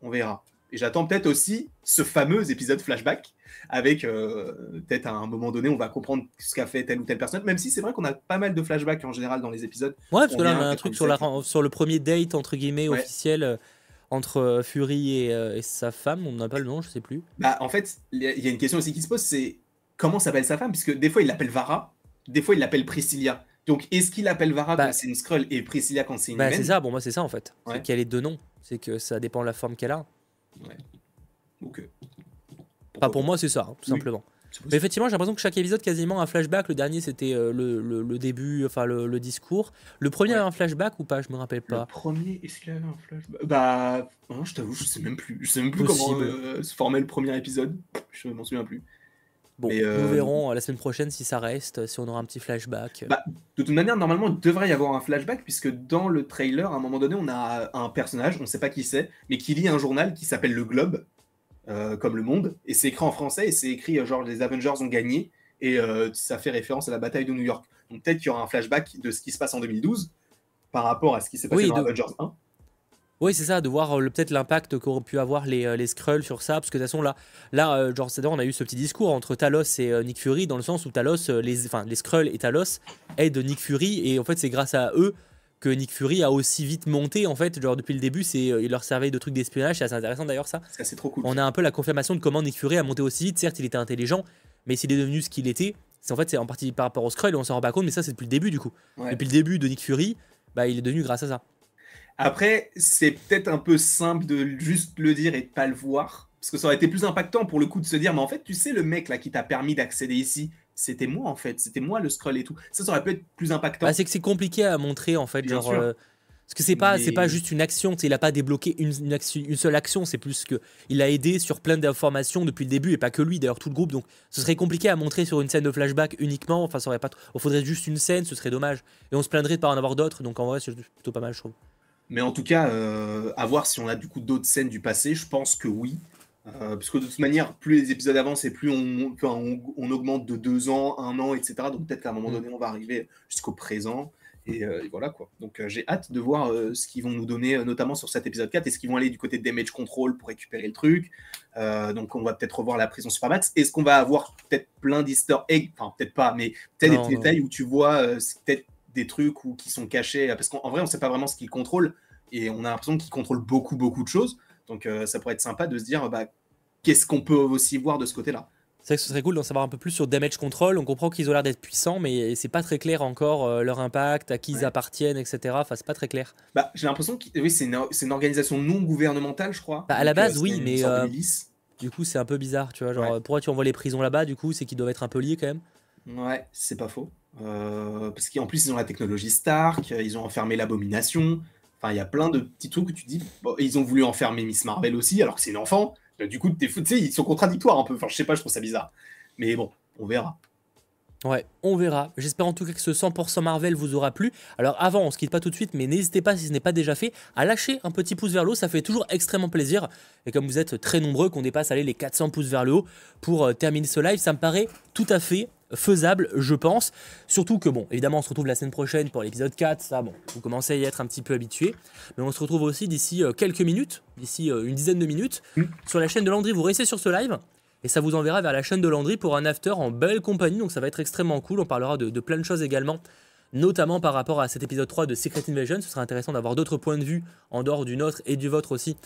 On verra. Et j'attends peut-être aussi ce fameux épisode flashback avec euh, peut-être à un moment donné, on va comprendre ce qu'a fait telle ou telle personne, même si c'est vrai qu'on a pas mal de flashbacks en général dans les épisodes. Ouais, parce que là, on a un truc sur, la, sur le premier date, entre guillemets, officiel euh, entre euh, Fury et, sa femme, on n'a pas le nom, je sais plus. Bah, en fait, il y a une question aussi qui se pose, c'est comment s'appelle sa femme? Puisque des fois, il l'appelle Vara, des fois, il l'appelle Priscilla. Donc, est-ce qu'il appelle Vara bah, quand c'est une Skrull et Priscilla quand c'est une bah, C'est ça, bon, moi, c'est ça en fait. C'est qu'elle est deux noms. C'est que ça dépend de la forme qu'elle a. Ouais. Ok. Pas pour moi, c'est ça, hein, tout simplement. Mais effectivement, j'ai l'impression que chaque épisode, quasiment un flashback. Le dernier, c'était euh, le, le, début, enfin le, discours. Le premier avait un flashback ou pas? Je me rappelle pas. Le premier, est-ce qu'il avait un flashback? Bah, je t'avoue, je sais même plus. Je sais même plus comment euh, se formait le premier épisode. Je m'en souviens plus. Bon, nous euh, verrons la semaine prochaine si ça reste, si on aura un petit flashback. Bah, de toute manière, normalement, il devrait y avoir un flashback, puisque dans le trailer, à un moment donné, on a un personnage, on ne sait pas qui c'est, mais qui lit un journal qui s'appelle Le Globe, euh, comme Le Monde, et c'est écrit en français, et c'est écrit euh, genre les Avengers ont gagné, et euh, ça fait référence à la bataille de New York. Donc peut-être qu'il y aura un flashback de ce qui se passe en 2012 par rapport à ce qui s'est passé dans Avengers 1. Oui, c'est ça, de voir peut-être l'impact qu'auraient pu avoir les, les Skrulls sur ça, parce que de toute façon, là, là genre, on a eu ce petit discours entre Talos et Nick Fury, dans le sens où Talos, les, enfin, les Skrulls et Talos aident Nick Fury, et en fait, c'est grâce à eux que Nick Fury a aussi vite monté en fait genre depuis le début c'est euh, il leur servait de trucs d'espionnage c'est assez intéressant d'ailleurs ça. C'est trop cool. On a un peu la confirmation de comment Nick Fury a monté aussi vite. Certes il était intelligent mais s'il est devenu ce qu'il était c'est en fait c'est en partie par rapport au Skrull on s'en rend pas compte mais ça c'est depuis le début du coup. Depuis le début de Nick Fury bah il est devenu grâce à ça. Après c'est peut-être un peu simple de juste le dire et de pas le voir parce que ça aurait été plus impactant pour le coup de se dire mais en fait tu sais le mec là qui t'a permis d'accéder ici c'était moi en fait, c'était moi le scroll et tout. Ça, ça aurait pu être plus impactant. Bah, c'est que c'est compliqué à montrer en fait, genre. Euh, parce que c'est pas, c'est pas juste une action, il a pas débloqué une, une, une seule action, c'est plus que il a aidé sur plein d'informations depuis le début et pas que lui, d'ailleurs tout le groupe. Donc ce serait compliqué à montrer sur une scène de flashback uniquement. Enfin, ça aurait pas. Il faudrait juste une scène, ce serait dommage. Et on se plaindrait de pas en avoir d'autres. Donc en vrai, c'est plutôt pas mal, je trouve. Mais en tout cas, euh, à voir si on a du coup d'autres scènes du passé. Je pense que oui. Euh, parce que de toute manière, plus les épisodes avancent et plus on, on, augmente de deux ans, un an, etc. Donc peut-être qu'à un moment mm. donné, on va arriver jusqu'au présent. Et, euh, voilà quoi. Donc euh, j'ai hâte de voir ce qu'ils vont nous donner, notamment sur cet épisode 4. Est-ce qu'ils vont aller du côté de damage control pour récupérer le truc? Donc on va peut-être revoir la prison Supermax. Est-ce qu'on va avoir peut-être plein d'easter eggs? Enfin, peut-être pas, mais peut-être des détails où tu vois peut-être des trucs ou qui sont cachés. Parce qu'en vrai, on ne sait pas vraiment ce qu'ils contrôlent. Et on a l'impression qu'ils contrôlent beaucoup, beaucoup de choses. Donc euh, ça pourrait être sympa de se dire bah, qu'est-ce qu'on peut aussi voir de ce côté-là. C'est vrai que ce serait cool d'en savoir un peu plus sur Damage Control. On comprend qu'ils ont l'air d'être puissants, mais c'est pas très clair encore euh, leur impact, à qui ils appartiennent, etc. Enfin, c'est pas très clair. Bah, j'ai l'impression que oui, c'est une, organisation non gouvernementale, je crois. Bah, à la base, euh, oui, mais du coup, c'est un peu bizarre, tu vois. Genre, pourquoi tu envoies les prisons là-bas Du coup, c'est qu'ils doivent être un peu liés quand même. Ouais, c'est pas faux. parce qu'en plus, ils ont la technologie Stark, ils ont enfermé l'abomination. Il y a plein de petits trucs où tu dis, ils ont voulu enfermer Miss Marvel aussi, alors que c'est une enfant. Du coup, tu sais, ils sont contradictoires un peu. Enfin, je sais pas, je trouve ça bizarre. Mais bon, on verra. Ouais, on verra. J'espère en tout cas que ce 100% Marvel vous aura plu. Alors avant, on se quitte pas tout de suite, mais n'hésitez pas, si ce n'est pas déjà fait, à lâcher un petit pouce vers le haut. Ça fait toujours extrêmement plaisir. Et comme vous êtes très nombreux, qu'on dépasse aller les 400 pouces vers le haut pour euh, terminer ce live, ça me paraît tout à fait faisable, je pense. Surtout que, bon, évidemment, on se retrouve la semaine prochaine pour l'épisode 4. Ça, bon, vous commencez à y être un petit peu habitué. Mais on se retrouve aussi d'ici euh, quelques minutes, d'ici euh, une dizaine de minutes, mm. sur la chaîne de Landry. Vous restez sur ce live. Et ça vous enverra vers la chaîne de Landry pour un after en belle compagnie. Donc ça va être extrêmement cool. On parlera de, plein de choses également notamment par rapport à cet épisode 3 de Secret Invasion. Ce sera intéressant d'avoir d'autres points de vue en dehors du nôtre et du vôtre aussi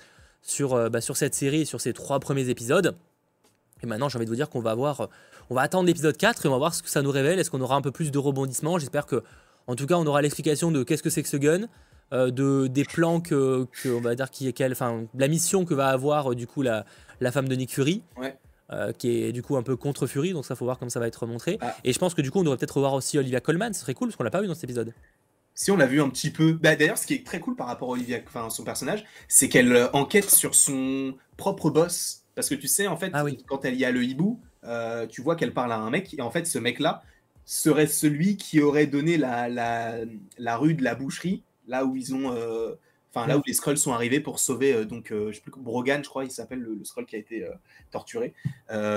sur, euh, bah, sur cette série et sur ces trois premiers épisodes. Et maintenant, j'ai envie de vous dire qu'on va avoir, on va attendre l'épisode 4 et on va voir ce que ça nous révèle. Est-ce qu'on aura un peu plus de rebondissements? J'espère que, en tout cas, on aura l'explication de qu'est-ce que c'est que ce gun, euh, de des plans que, que, on va dire qui est quelle, enfin, la mission que va avoir euh, du coup la, la femme de Nick Fury. Ouais. euh, qui est du coup un peu contre Fury, donc ça faut voir comment ça va être montré. Ah. Et je pense que du coup on devrait peut-être revoir aussi Olivia Colman, ce serait cool parce qu'on l'a pas vu dans cet épisode. Si on l'a vu un petit peu. Bah, D'ailleurs, ce qui est très cool par rapport à Olivia, enfin son personnage, c'est qu'elle enquête sur son propre boss. Parce que tu sais, en fait, Ah oui. quand elle y a le hibou, euh, tu vois qu'elle parle à un mec, et en fait, ce mec-là serait celui qui aurait donné la, la, la rue de la boucherie, là où ils ont. euh, Enfin, là où les Skrulls sont arrivés pour sauver, euh, donc, je sais plus, Brogan, je crois, il s'appelle le, le Skrull qui a été torturé.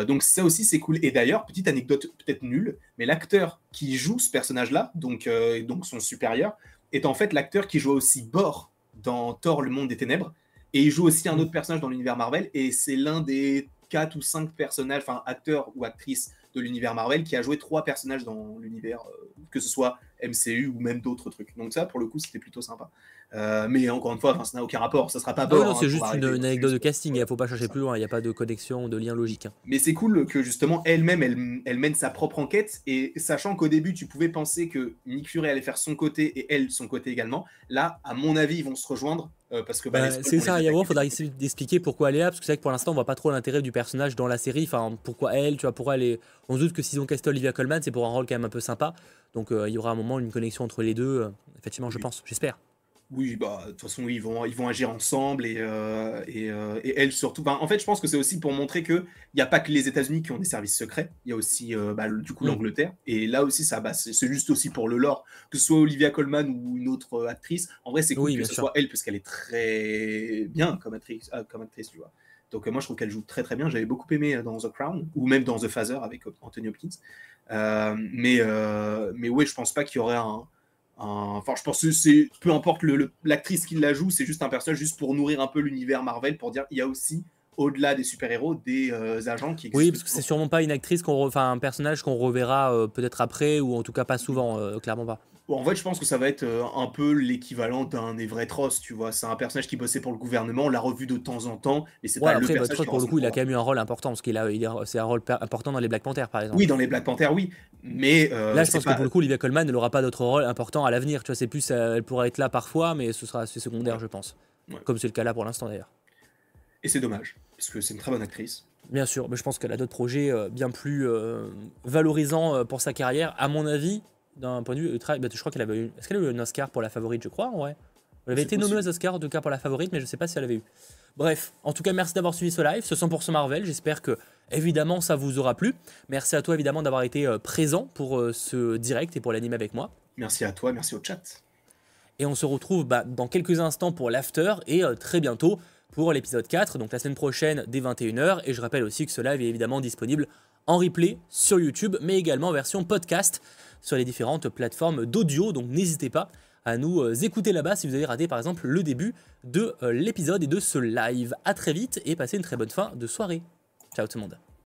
Donc, ça aussi, c'est cool. Et d'ailleurs, petite anecdote peut-être nulle, mais l'acteur qui joue ce personnage-là, donc, donc son supérieur, est en fait l'acteur qui joue aussi Bor dans Thor, le monde des ténèbres. Et il joue aussi un autre personnage dans l'univers Marvel. Et c'est l'un des quatre ou cinq personnages, enfin acteurs ou actrices de l'univers Marvel qui a joué trois personnages dans l'univers, euh, que ce soit MCU ou même d'autres trucs. Donc ça, pour le coup, c'était plutôt sympa. Euh, mais encore une fois, ça n'a aucun rapport. Ça sera pas non, hein, c'est juste une, anecdote de casting, il faut pas chercher plus loin, il n'y a pas de connexion, de lien logique. hein. Mais c'est cool que justement elle-même, elle, elle mène sa propre enquête et sachant qu'au début tu pouvais penser que Nick Fury allait faire son côté et elle son côté également, là à mon avis ils vont se rejoindre euh, parce que bah, Bah, c'est ça, il faudra essayer d'expliquer pourquoi elle est là, parce que c'est vrai que pour l'instant on voit pas trop l'intérêt du personnage dans la série, enfin pourquoi elle, tu vois, pourquoi elle est... On se doute que s'ils ont casté Olivia Colman, c'est pour un rôle quand même un peu sympa, donc euh, il y aura un moment une connexion entre les deux, effectivement je Oui. pense, j'espère. Oui, bah de toute façon ils vont ils vont agir ensemble et euh, et, euh, et elle surtout. Bah, en fait je pense que c'est aussi pour montrer que il y a pas que les États-Unis qui ont des services secrets, il y a aussi euh, bah, le- du coup Mm. l'Angleterre et là aussi ça bah, c'est juste aussi pour le lore que ce soit Olivia Colman ou une autre actrice. En vrai c'est cool Oui, que ce sûr. soit elle parce qu'elle est très bien comme actrice comme actrice tu vois. Donc moi je trouve qu'elle joue très très bien. J'avais beaucoup aimé dans The Crown ou même dans The Father avec Anthony Hopkins. Mais mais ouais je pense pas qu'il y aurait un- Enfin, je pense que c'est peu importe l'actrice qui la joue, c'est juste un personnage juste pour nourrir un peu l'univers Marvel, pour dire il y a aussi au-delà des super-héros des euh, agents qui existent. Oui, parce que c'est sûrement pas une actrice, qu'on enfin un personnage qu'on reverra euh, peut-être après, ou en tout cas pas souvent, euh, clairement pas. Bon, en fait, je pense que ça va être euh, un peu l'équivalent d'un Everett Ross, tu vois. C'est un personnage qui bossait pour le gouvernement, on l'a revu de temps en temps, mais c'est Ouais, pas le après, personnage votre qui pour le coup, il a quand même eu un rôle important, parce qu'il a, c'est un rôle important dans les Black Panther, par exemple. Oui, dans les Black Panther, oui, mais euh, Là, je pense pas- que pour le coup, Olivia Colman, n'aura pas d'autre rôle important à l'avenir. Tu vois, c'est plus, euh, elle pourra être là parfois, mais ce sera assez secondaire, je pense. Ouais. Comme c'est le cas là pour l'instant d'ailleurs. et c'est dommage parce que c'est une très bonne actrice. Bien sûr, mais je pense qu'elle a d'autres projets bien plus euh, valorisants pour sa carrière. À mon avis, d'un point de vue, euh, tra- bah, je crois qu'elle avait eu. Est-ce qu'elle a eu un Oscar pour la favorite Je crois, ouais. Elle avait été nommée aux Oscars, en tout cas pour la favorite, mais je sais pas si elle avait eu. Bref, en tout cas, merci d'avoir suivi ce live, ce 100% Marvel. J'espère que, évidemment, ça vous aura plu. Merci à toi, évidemment, d'avoir été euh, présent pour euh, ce direct et pour l'animer avec moi. Merci à toi, merci au chat. Et on se retrouve bah, dans quelques instants pour l'after et euh, très bientôt pour l'épisode 4, donc la semaine prochaine dès 21h. Et je rappelle aussi que ce live est évidemment disponible en replay sur YouTube, mais également en version podcast sur les différentes plateformes d'audio. Donc n'hésitez pas à nous euh, écouter là-bas si vous avez raté par exemple le début de euh, l'épisode et de ce live. A très vite et passez une très bonne fin de soirée. Ciao tout le monde.